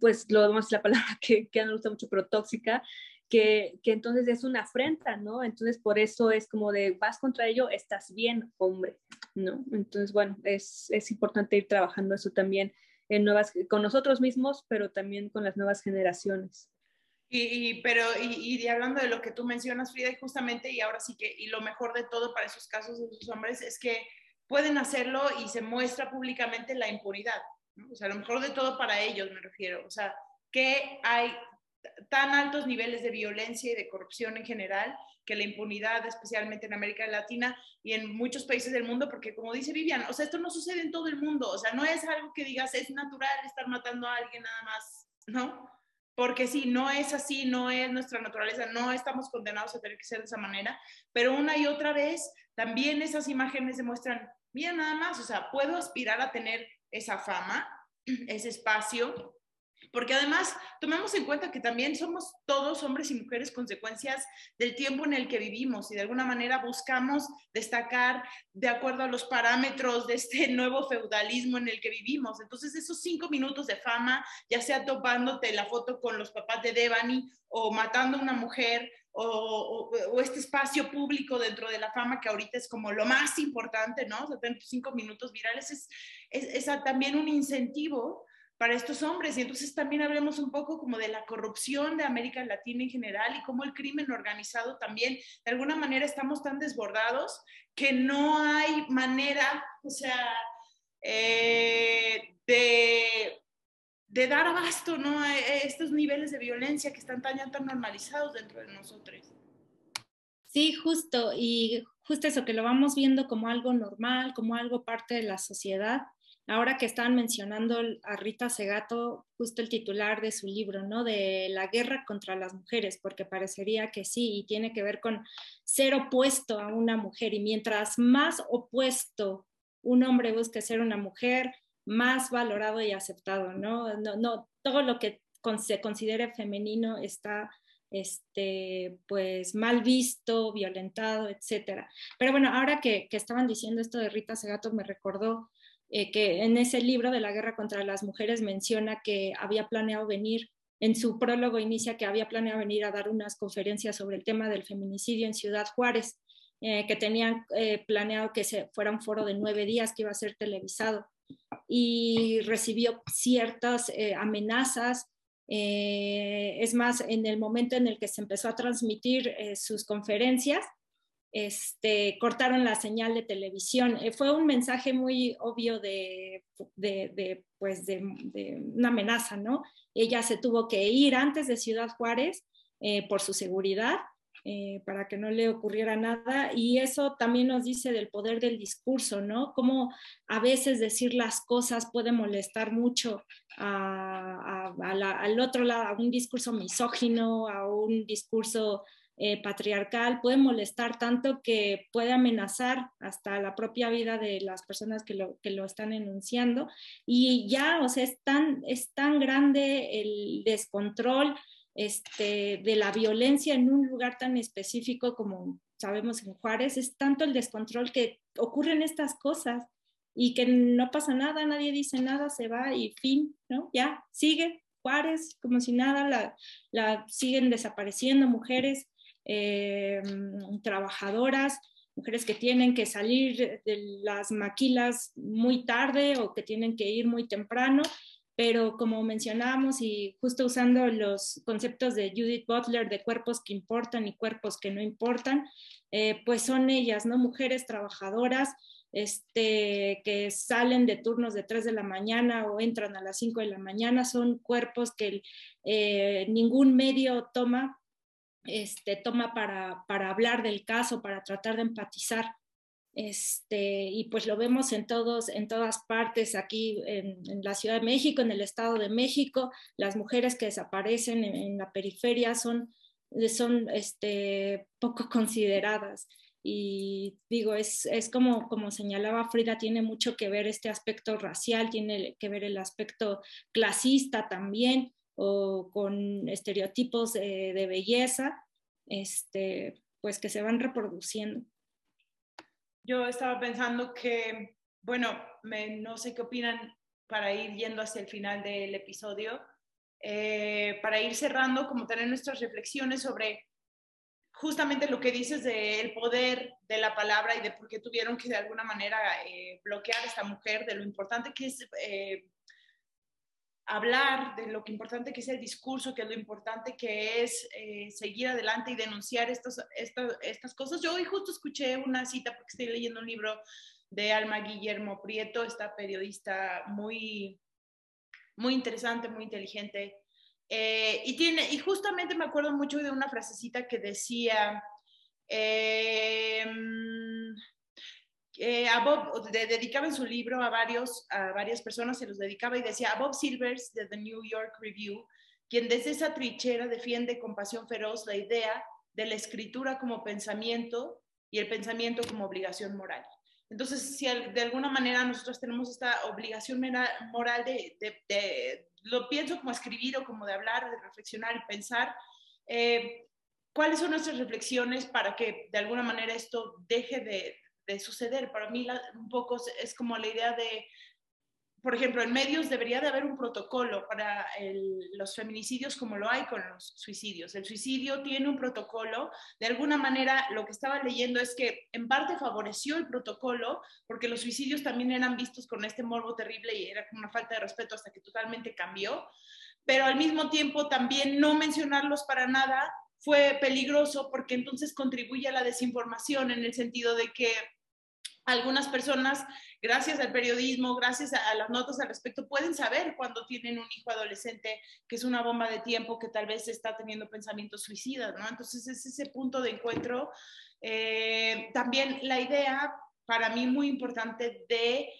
pues lo demás la palabra que, que no me gusta mucho, pero tóxica, que, entonces es una afrenta, ¿no? Entonces por eso es como de vas contra ello, estás bien, hombre, ¿no? Entonces, bueno, es, importante ir trabajando eso también en nuevas, con nosotros mismos, pero también con las nuevas generaciones. Y, pero, y, y, hablando de lo que tú mencionas, Frida, y justamente, y ahora sí que, y lo mejor de todo para esos casos de esos hombres es que pueden hacerlo y se muestra públicamente la impunidad. ¿no? O sea, lo mejor de todo para ellos, me refiero. O sea, que hay tan altos niveles de violencia y de corrupción en general que la impunidad, especialmente en América Latina y en muchos países del mundo, porque como dice Vivian, o sea, esto no sucede en todo el mundo, o sea, no es algo que digas, es natural estar matando a alguien nada más, ¿no? porque sí, no es así, no es nuestra naturaleza, no estamos condenados a tener que ser de esa manera, pero una y otra vez también esas imágenes demuestran, mira nada más, o sea, puedo aspirar a tener esa fama, ese espacio, porque además tomemos en cuenta que también somos todos hombres y mujeres consecuencias del tiempo en el que vivimos y de alguna manera buscamos destacar de acuerdo a los parámetros de este nuevo feudalismo en el que vivimos. Entonces esos cinco minutos de fama, ya sea topándote la foto con los papás de Devani o matando a una mujer o, o, o, este espacio público dentro de la fama que ahorita es como lo más importante, ¿no? O sea, cinco minutos virales es, es, es también un incentivo para estos hombres. Y entonces también hablemos un poco como de la corrupción de América Latina en general y cómo el crimen organizado también, de alguna manera estamos tan desbordados que no hay manera, o sea, eh, de, dar abasto ¿no? a estos niveles de violencia que están tan, tan normalizados dentro de nosotros. Sí, justo, y justo eso, que lo vamos viendo como algo normal, como algo parte de la sociedad Ahora que estaban mencionando a Rita Segato, justo el titular de su libro, ¿no? De la guerra contra las mujeres, porque parecería que sí, y tiene que ver con ser opuesto a una mujer. Y mientras más opuesto un hombre busque ser una mujer, más valorado y aceptado, ¿no? No, no todo lo que se considere femenino está este, pues mal visto, violentado, etcétera. Pero bueno, ahora que, que, estaban diciendo esto de Rita Segato, me recordó eh, que en ese libro de la guerra contra las mujeres menciona que había planeado venir, en su prólogo inicia que había planeado venir a dar unas conferencias sobre el tema del feminicidio en Ciudad Juárez, eh, que tenían eh, planeado que se fuera un foro de nueve días que iba a ser televisado y recibió ciertas amenazas. es más, en el momento en el que se empezó a transmitir sus conferencias, este, cortaron la señal de televisión. Eh, fue un mensaje muy obvio de, de, de pues de, una amenaza, ¿no? Ella se tuvo que ir antes de Ciudad Juárez eh, por su seguridad, eh, para que no le ocurriera nada. Y eso también nos dice del poder del discurso, ¿no? Cómo a veces decir las cosas puede molestar mucho a, a, a la, al otro lado, a un discurso misógino, a un discurso eh, patriarcal puede molestar tanto que puede amenazar hasta la propia vida de las personas que lo, que lo están enunciando. Y ya, o sea, es tan, es tan grande el descontrol este, de la violencia en un lugar tan específico como sabemos en Juárez, es tanto el descontrol que ocurren estas cosas y que no pasa nada, nadie dice nada, se va y fin, ¿no? Ya, sigue Juárez como si nada, la, la siguen desapareciendo mujeres eh, trabajadoras, mujeres que tienen que salir de las maquilas muy tarde o que tienen que ir muy temprano, pero como mencionábamos y justo usando los conceptos de Judith Butler de cuerpos que importan y cuerpos que no importan, eh, pues son ellas, ¿no? Mujeres trabajadoras este, que salen de turnos de 3 de la mañana o entran a las 5 de la mañana, son cuerpos que eh, ningún medio toma este, toma para, hablar del caso, para tratar de empatizar. Este, y pues lo vemos en, todos, en todas partes, aquí en, la Ciudad de México, en el Estado de México, las mujeres que desaparecen en, la periferia son, son este, poco consideradas. Y digo, es, como señalaba Frida, tiene mucho que ver este aspecto racial, tiene que ver el aspecto clasista también, o con estereotipos eh, de belleza, este, pues que se van reproduciendo. Yo estaba pensando que, bueno, me, no sé qué opinan para ir yendo hacia el final del episodio, eh, para ir cerrando, como tener nuestras reflexiones sobre justamente lo que dices del poder de la palabra y de por qué tuvieron que de alguna manera eh, bloquear a esta mujer, de lo importante que es eh, hablar de lo que importante que es el discurso, que es lo importante que es eh, seguir adelante y denunciar estos, estas cosas. Yo hoy justo escuché una cita porque estoy leyendo un libro de Alma Guillermo Prieto, esta periodista muy, muy interesante, muy inteligente. Eh, y, tiene, y justamente me acuerdo mucho de una frasecita que decía, eh, eh, a Bob, dedicaba en su libro a, varios, a varias personas, se los dedicaba y decía a Bob Silvers de The New York Review, quien desde esa trinchera defiende con pasión feroz la idea de la escritura como pensamiento y el pensamiento como obligación moral. Entonces, si de alguna manera nosotros tenemos esta obligación moral de, de, lo pienso como escribir o como de hablar, de reflexionar y pensar, eh, ¿cuáles son nuestras reflexiones para que de alguna manera esto deje de, de suceder. Para mí un poco es como la idea de, por ejemplo, en medios debería de haber un protocolo para los feminicidios como lo hay con los suicidios. El suicidio tiene un protocolo. De alguna manera, lo que estaba leyendo es que en parte favoreció el protocolo porque los suicidios también eran vistos con este morbo terrible y era como una falta de respeto hasta que totalmente cambió. Pero al mismo tiempo también no mencionarlos para nada fue peligroso porque entonces contribuye a la desinformación en el sentido de que algunas personas, gracias al periodismo, gracias a, las notas al respecto, pueden saber cuando tienen un hijo adolescente que es una bomba de tiempo, que tal vez está teniendo pensamientos suicidas, ¿no? Entonces es ese punto de encuentro. Eh, también la idea, para mí muy importante, de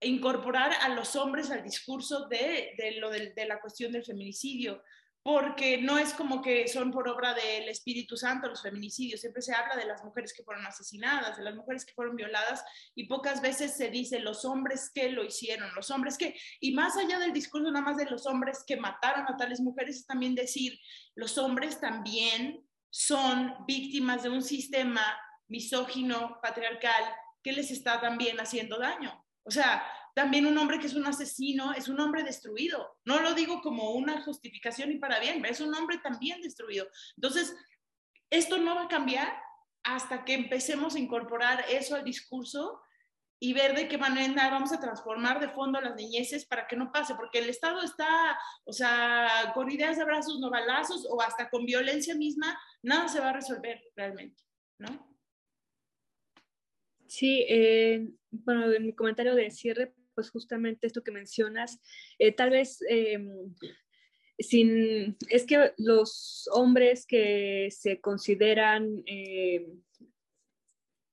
incorporar a los hombres al discurso de, lo de la cuestión del feminicidio porque no es como que son por obra del Espíritu Santo los feminicidios, siempre se habla de las mujeres que fueron asesinadas, de las mujeres que fueron violadas y pocas veces se dice los hombres que lo hicieron, los hombres que, y más allá del discurso nada más de los hombres que mataron a tales mujeres, es también decir, los hombres también son víctimas de un sistema misógino, patriarcal, que les está también haciendo daño. O sea, también un hombre que es un asesino es un hombre destruido. No lo digo como una justificación y para bien, es un hombre también destruido. Entonces, esto no va a cambiar hasta que empecemos a incorporar eso al discurso y ver de qué manera vamos a transformar de fondo a las niñeces para que no pase, porque el Estado está, o sea, con ideas de abrazos, no balazos, o hasta con violencia misma, nada se va a resolver realmente, ¿no? Sí, eh, bueno, en mi comentario de cierre, pues justamente esto que mencionas, eh, tal vez em, sin, es que los hombres que se consideran, em,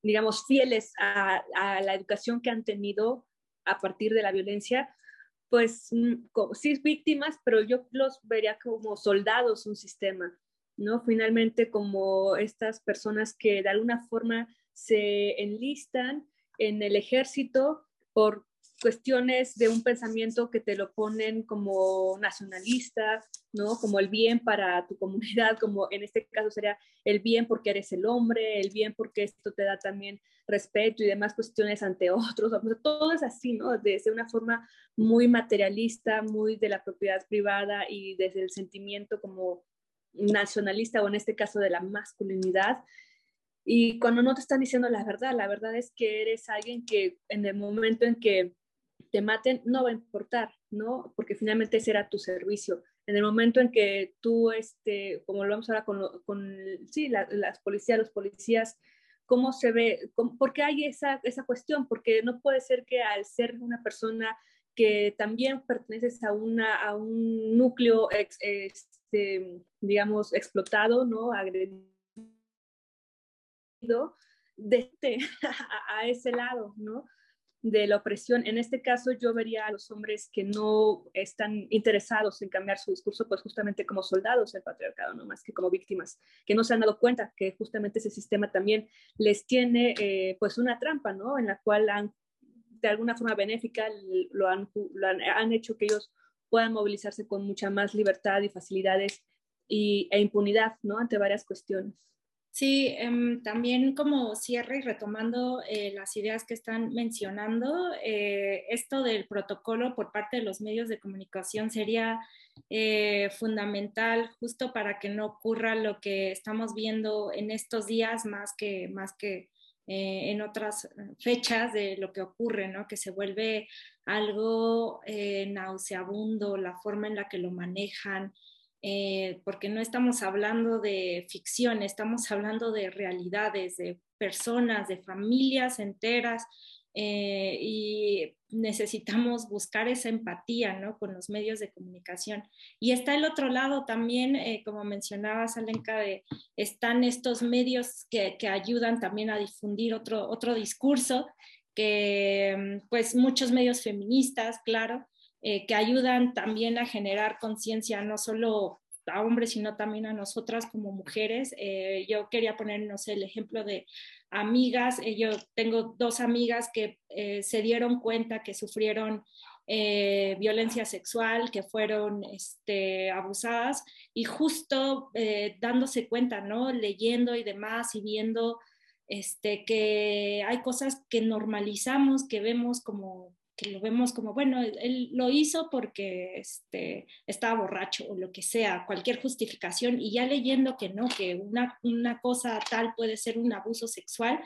digamos, fieles a, la educación que han tenido a partir de la violencia, pues mm, sí víctimas, pero yo los vería como soldados un sistema, ¿no? Finalmente como estas personas que de alguna forma se enlistan en el ejército por cuestiones de un pensamiento que te lo ponen como nacionalista, ¿no? Como el bien para tu comunidad, como en este caso sería el bien porque eres el hombre, el bien porque esto te da también respeto y demás cuestiones ante otros, todo es así, ¿no? Desde una forma muy materialista, muy de la propiedad privada y desde el sentimiento como nacionalista o en este caso de la masculinidad, y cuando no te están diciendo la verdad, la verdad es que eres alguien que en el momento en que te maten no va a importar, ¿no? Porque finalmente ese era tu servicio. En el momento en que tú, este, como lo vamos ahora con, con sí, las policías, los policías, ¿cómo se ve? ¿Por qué hay esa, esa cuestión? Porque no puede ser que al ser una persona que también perteneces a, una, a un núcleo, este, digamos, explotado, ¿no? Agredido, de este, a ese lado, ¿no? De la opresión. En este caso yo vería a los hombres que no están interesados en cambiar su discurso, pues justamente como soldados del patriarcado, no más que como víctimas, que no se han dado cuenta que justamente ese sistema también les tiene eh, pues una trampa, ¿no? En la cual han, de alguna forma benéfica lo han, han, hecho que ellos puedan movilizarse con mucha más libertad y facilidades y, e impunidad, ¿no? Ante varias cuestiones. Sí, em, también como cierre y retomando eh, las ideas que están mencionando, eh, esto del protocolo por parte de los medios de comunicación sería eh, fundamental justo para que no ocurra lo que estamos viendo en estos días, más que, más que en otras fechas de lo que ocurre, ¿no? Que se vuelve algo nauseabundo, la forma en la que lo manejan, eh, porque no estamos hablando de ficción, estamos hablando de realidades, de personas, de familias enteras, eh, y necesitamos buscar esa empatía ¿no? con los medios de comunicación. Y está el otro lado también, eh, como mencionabas, Alenka, de, están estos medios que, que, ayudan también a difundir otro, otro discurso, que pues muchos medios feministas, claro, eh, que ayudan también a generar conciencia no solo a hombres, sino también a nosotras como mujeres. Eh, yo quería poner, no sé, el ejemplo de amigas. Eh, yo tengo dos amigas que se dieron cuenta que sufrieron violencia sexual, que fueron este, abusadas y justo dándose cuenta, ¿no? Leyendo y demás y viendo este, que hay cosas que normalizamos, que vemos como que lo vemos como, bueno, él, lo hizo porque este, estaba borracho o lo que sea, cualquier justificación, y ya leyendo que no, que una, una cosa tal puede ser un abuso sexual,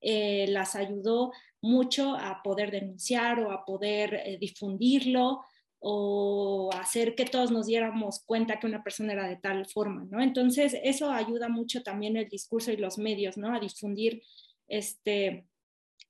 eh, las ayudó mucho a poder denunciar o a poder eh, difundirlo o hacer que todos nos diéramos cuenta que una persona era de tal forma, ¿no? Entonces, eso ayuda mucho también el discurso y los medios, ¿no? A difundir este,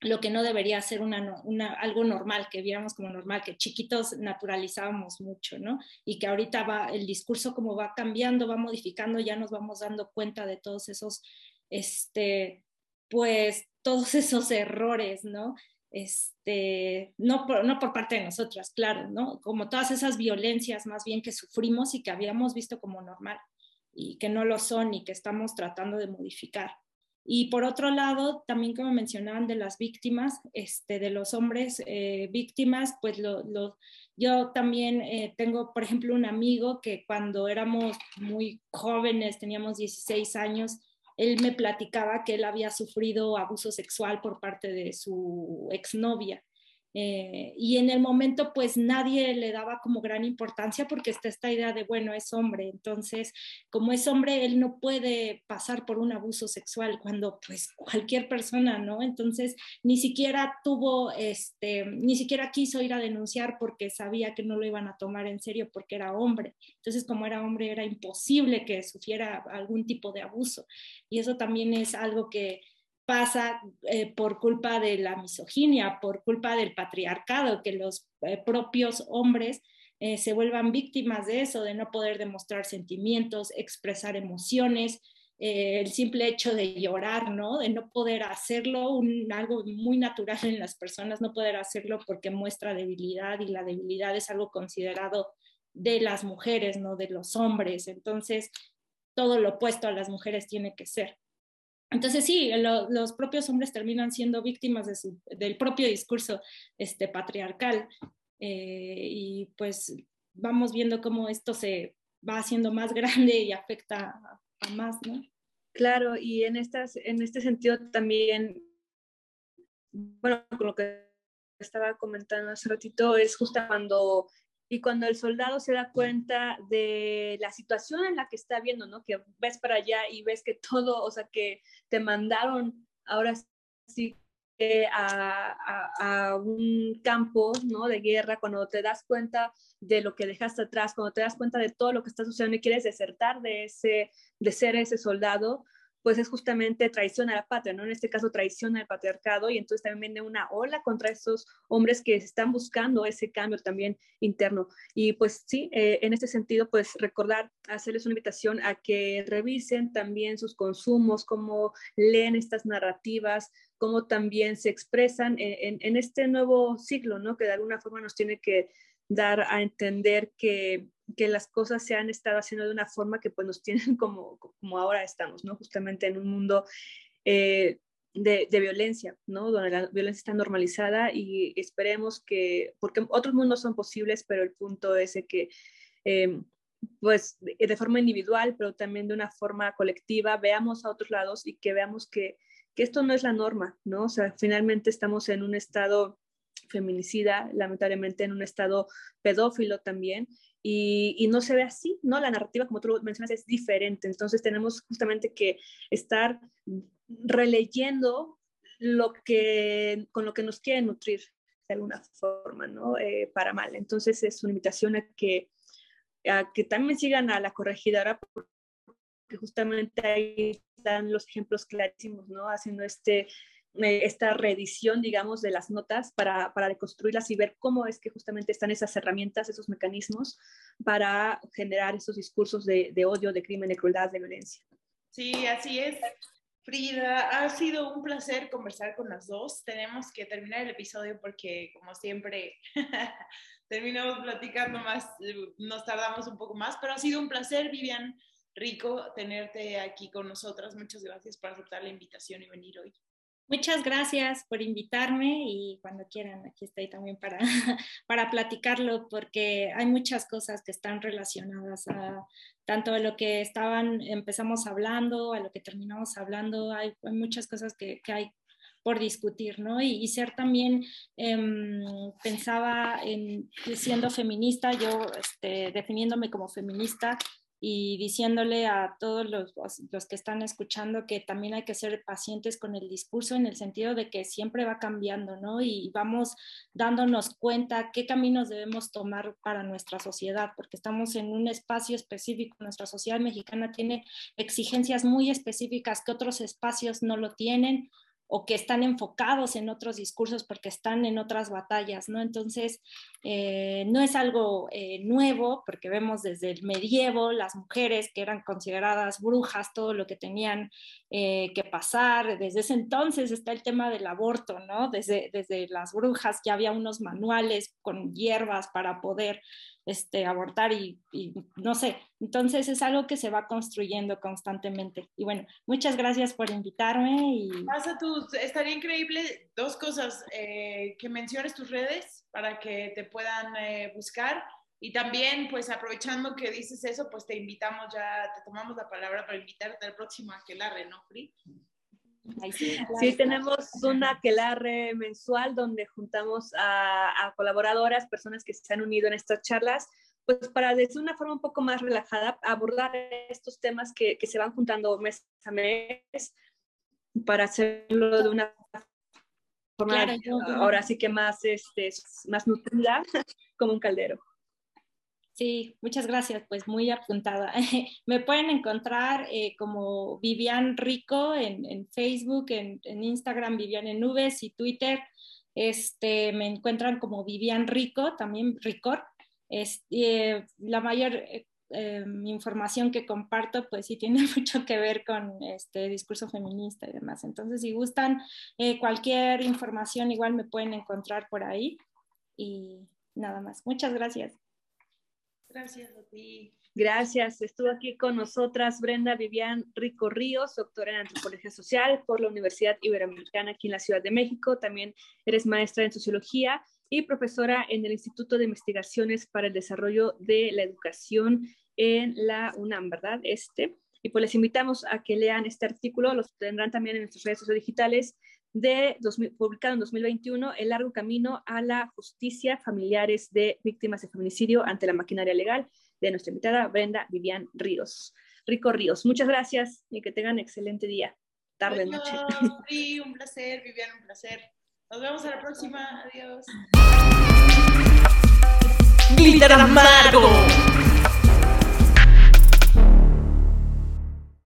lo que no debería ser algo normal, que viéramos como normal, que chiquitos naturalizábamos mucho, ¿no? Y que ahorita va el discurso como va cambiando, va modificando, ya nos vamos dando cuenta de todos esos, este, pues, todos esos errores, ¿no? Este, no, por, no por parte de nosotras, claro, ¿no? Como todas esas violencias más bien que sufrimos y que habíamos visto como normal y que no lo son y que estamos tratando de modificar. Y por otro lado, también como mencionaban de las víctimas, este, de los hombres eh, víctimas, pues lo, yo también eh, tengo, por ejemplo, un amigo que cuando éramos muy jóvenes, teníamos 16 años, él me platicaba que él había sufrido abuso sexual por parte de su exnovia. Eh, y en el momento pues nadie le daba como gran importancia porque está esta idea de, bueno, es hombre, entonces como es hombre, él no puede pasar por un abuso sexual cuando pues cualquier persona, ¿no? Entonces ni siquiera tuvo, este, ni siquiera quiso ir a denunciar porque sabía que no lo iban a tomar en serio porque era hombre. Entonces como era hombre era imposible que sufriera algún tipo de abuso. Y eso también es algo que pasa eh, por culpa de la misoginia, por culpa del patriarcado, que los eh, propios hombres eh, se vuelvan víctimas de eso, de no poder demostrar sentimientos, expresar emociones, el simple hecho de llorar, ¿no? De no poder hacerlo, un, algo muy natural en las personas, no poder hacerlo porque muestra debilidad y la debilidad es algo considerado de las mujeres, no de los hombres. Entonces, todo lo opuesto a las mujeres tiene que ser. Entonces sí, los propios hombres terminan siendo víctimas del propio discurso este, patriarcal eh, y pues vamos viendo cómo esto se va haciendo más grande y afecta a, más, ¿no? Claro, y en, estas, en este sentido también, bueno, con lo que estaba comentando hace ratito, es justo cuando y cuando el soldado se da cuenta de la situación en la que está viendo, ¿no? Que ves para allá y ves que todo, o sea, que te mandaron ahora sí a, un campo, ¿no? De guerra, cuando te das cuenta de lo que dejaste atrás, cuando te das cuenta de todo lo que está sucediendo y quieres desertar de ese, de ser ese soldado, pues es justamente traición a la patria, ¿no? En este caso traición al patriarcado y entonces también viene una ola contra estos hombres que están buscando ese cambio también interno. Y pues sí, eh, en este sentido, pues recordar, hacerles una invitación a que revisen también sus consumos, cómo leen estas narrativas, cómo también se expresan en, en este nuevo siglo, ¿no? Que de alguna forma nos tiene que dar a entender que, que, las cosas se han estado haciendo de una forma que pues nos tienen como, como ahora estamos, ¿no? Justamente en un mundo eh, de, de, violencia, ¿no? Donde la violencia está normalizada y esperemos que, porque otros mundos son posibles, pero el punto es que, eh, pues, de forma individual, pero también de una forma colectiva, veamos a otros lados y que veamos que, que esto no es la norma, ¿no? O sea, finalmente estamos en un estado feminicida, lamentablemente en un estado pedófilo también, y, no se ve así, ¿no? La narrativa, como tú lo mencionas, es diferente. Entonces tenemos justamente que estar releyendo lo que, con lo que nos quieren nutrir de alguna forma, ¿no? Eh, para mal. Entonces es una invitación a que, a que también sigan a la corregidora, porque justamente ahí están los ejemplos clarísimos, ¿no? Haciendo este, esta reedición, digamos, de las notas para, para deconstruirlas y ver cómo es que justamente están esas herramientas, esos mecanismos para generar esos discursos de, de odio, de crimen, de crueldad, de violencia. Sí, así es. Frida, ha sido un placer conversar con las dos. Tenemos que terminar el episodio porque, como siempre, terminamos platicando más, nos tardamos un poco más, pero ha sido un placer, Vivian Rico, tenerte aquí con nosotras. Muchas gracias por aceptar la invitación y venir hoy. Muchas gracias por invitarme y cuando quieran, aquí estoy también para, para platicarlo, porque hay muchas cosas que están relacionadas a tanto a lo que estaban, empezamos hablando, a lo que terminamos hablando, hay, muchas cosas que, que, hay por discutir, ¿no? Y, ser también, eh, pensaba en siendo feminista, yo este, definiéndome como feminista, y diciéndole a todos los, los, que están escuchando que también hay que ser pacientes con el discurso en el sentido de que siempre va cambiando, ¿no? Y vamos dándonos cuenta qué caminos debemos tomar para nuestra sociedad, porque estamos en un espacio específico, nuestra sociedad mexicana tiene exigencias muy específicas que otros espacios no lo tienen o que están enfocados en otros discursos porque están en otras batallas, ¿no? Entonces, eh, no es algo eh, nuevo, porque vemos desde el medievo las mujeres que eran consideradas brujas, todo lo que tenían eh, que pasar, desde ese entonces está el tema del aborto, ¿no? Desde, desde las brujas ya había unos manuales con hierbas para poder este, abortar y, y, no sé, entonces es algo que se va construyendo constantemente. Y bueno, muchas gracias por invitarme. Y... Pasa tus, estaría increíble dos cosas, eh, que menciones tus redes para que te puedan eh, buscar y también pues aprovechando que dices eso, pues te invitamos ya, te tomamos la palabra para invitarte al próximo Aquelarre, ¿no, Free? Sí, sí, tenemos una aquelarre mensual donde juntamos a, a, colaboradoras, personas que se han unido en estas charlas, pues para de una forma un poco más relajada abordar estos temas que, que se van juntando mes a mes para hacerlo de una forma claro, ahora sí que más, este, más nutrida como un caldero. Sí, muchas gracias, pues muy apuntada. Me pueden encontrar eh, como Vivian Rico en, Facebook, en, Instagram Vivian en Nubes y Twitter. Este, me encuentran como Vivian Rico, también Ricor. Es, eh, la mayor eh, información que comparto, pues sí tiene mucho que ver con este discurso feminista y demás. Entonces, si gustan cualquier información, igual me pueden encontrar por ahí. Y nada más. Muchas gracias. Gracias a ti. Gracias. Estuvo aquí con nosotras Brenda Vivian Rico Ríos, doctora en antropología social por la Universidad Iberoamericana aquí en la Ciudad de México. También eres maestra en sociología y profesora en el Instituto de Investigaciones para el Desarrollo de la Educación en la UNAM, ¿verdad? Este. Y pues les invitamos a que lean este artículo, los tendrán también en nuestras redes sociales digitales de 2000, publicado en 2021, El largo camino a la justicia, familiares de víctimas de feminicidio ante la maquinaria legal, de nuestra invitada Brenda Vivian Ríos. Rico Ríos, muchas gracias y que tengan excelente día, tarde, noche. Sí, un placer, Vivian, un placer. Nos vemos a la próxima. Adiós. Glitter amargo.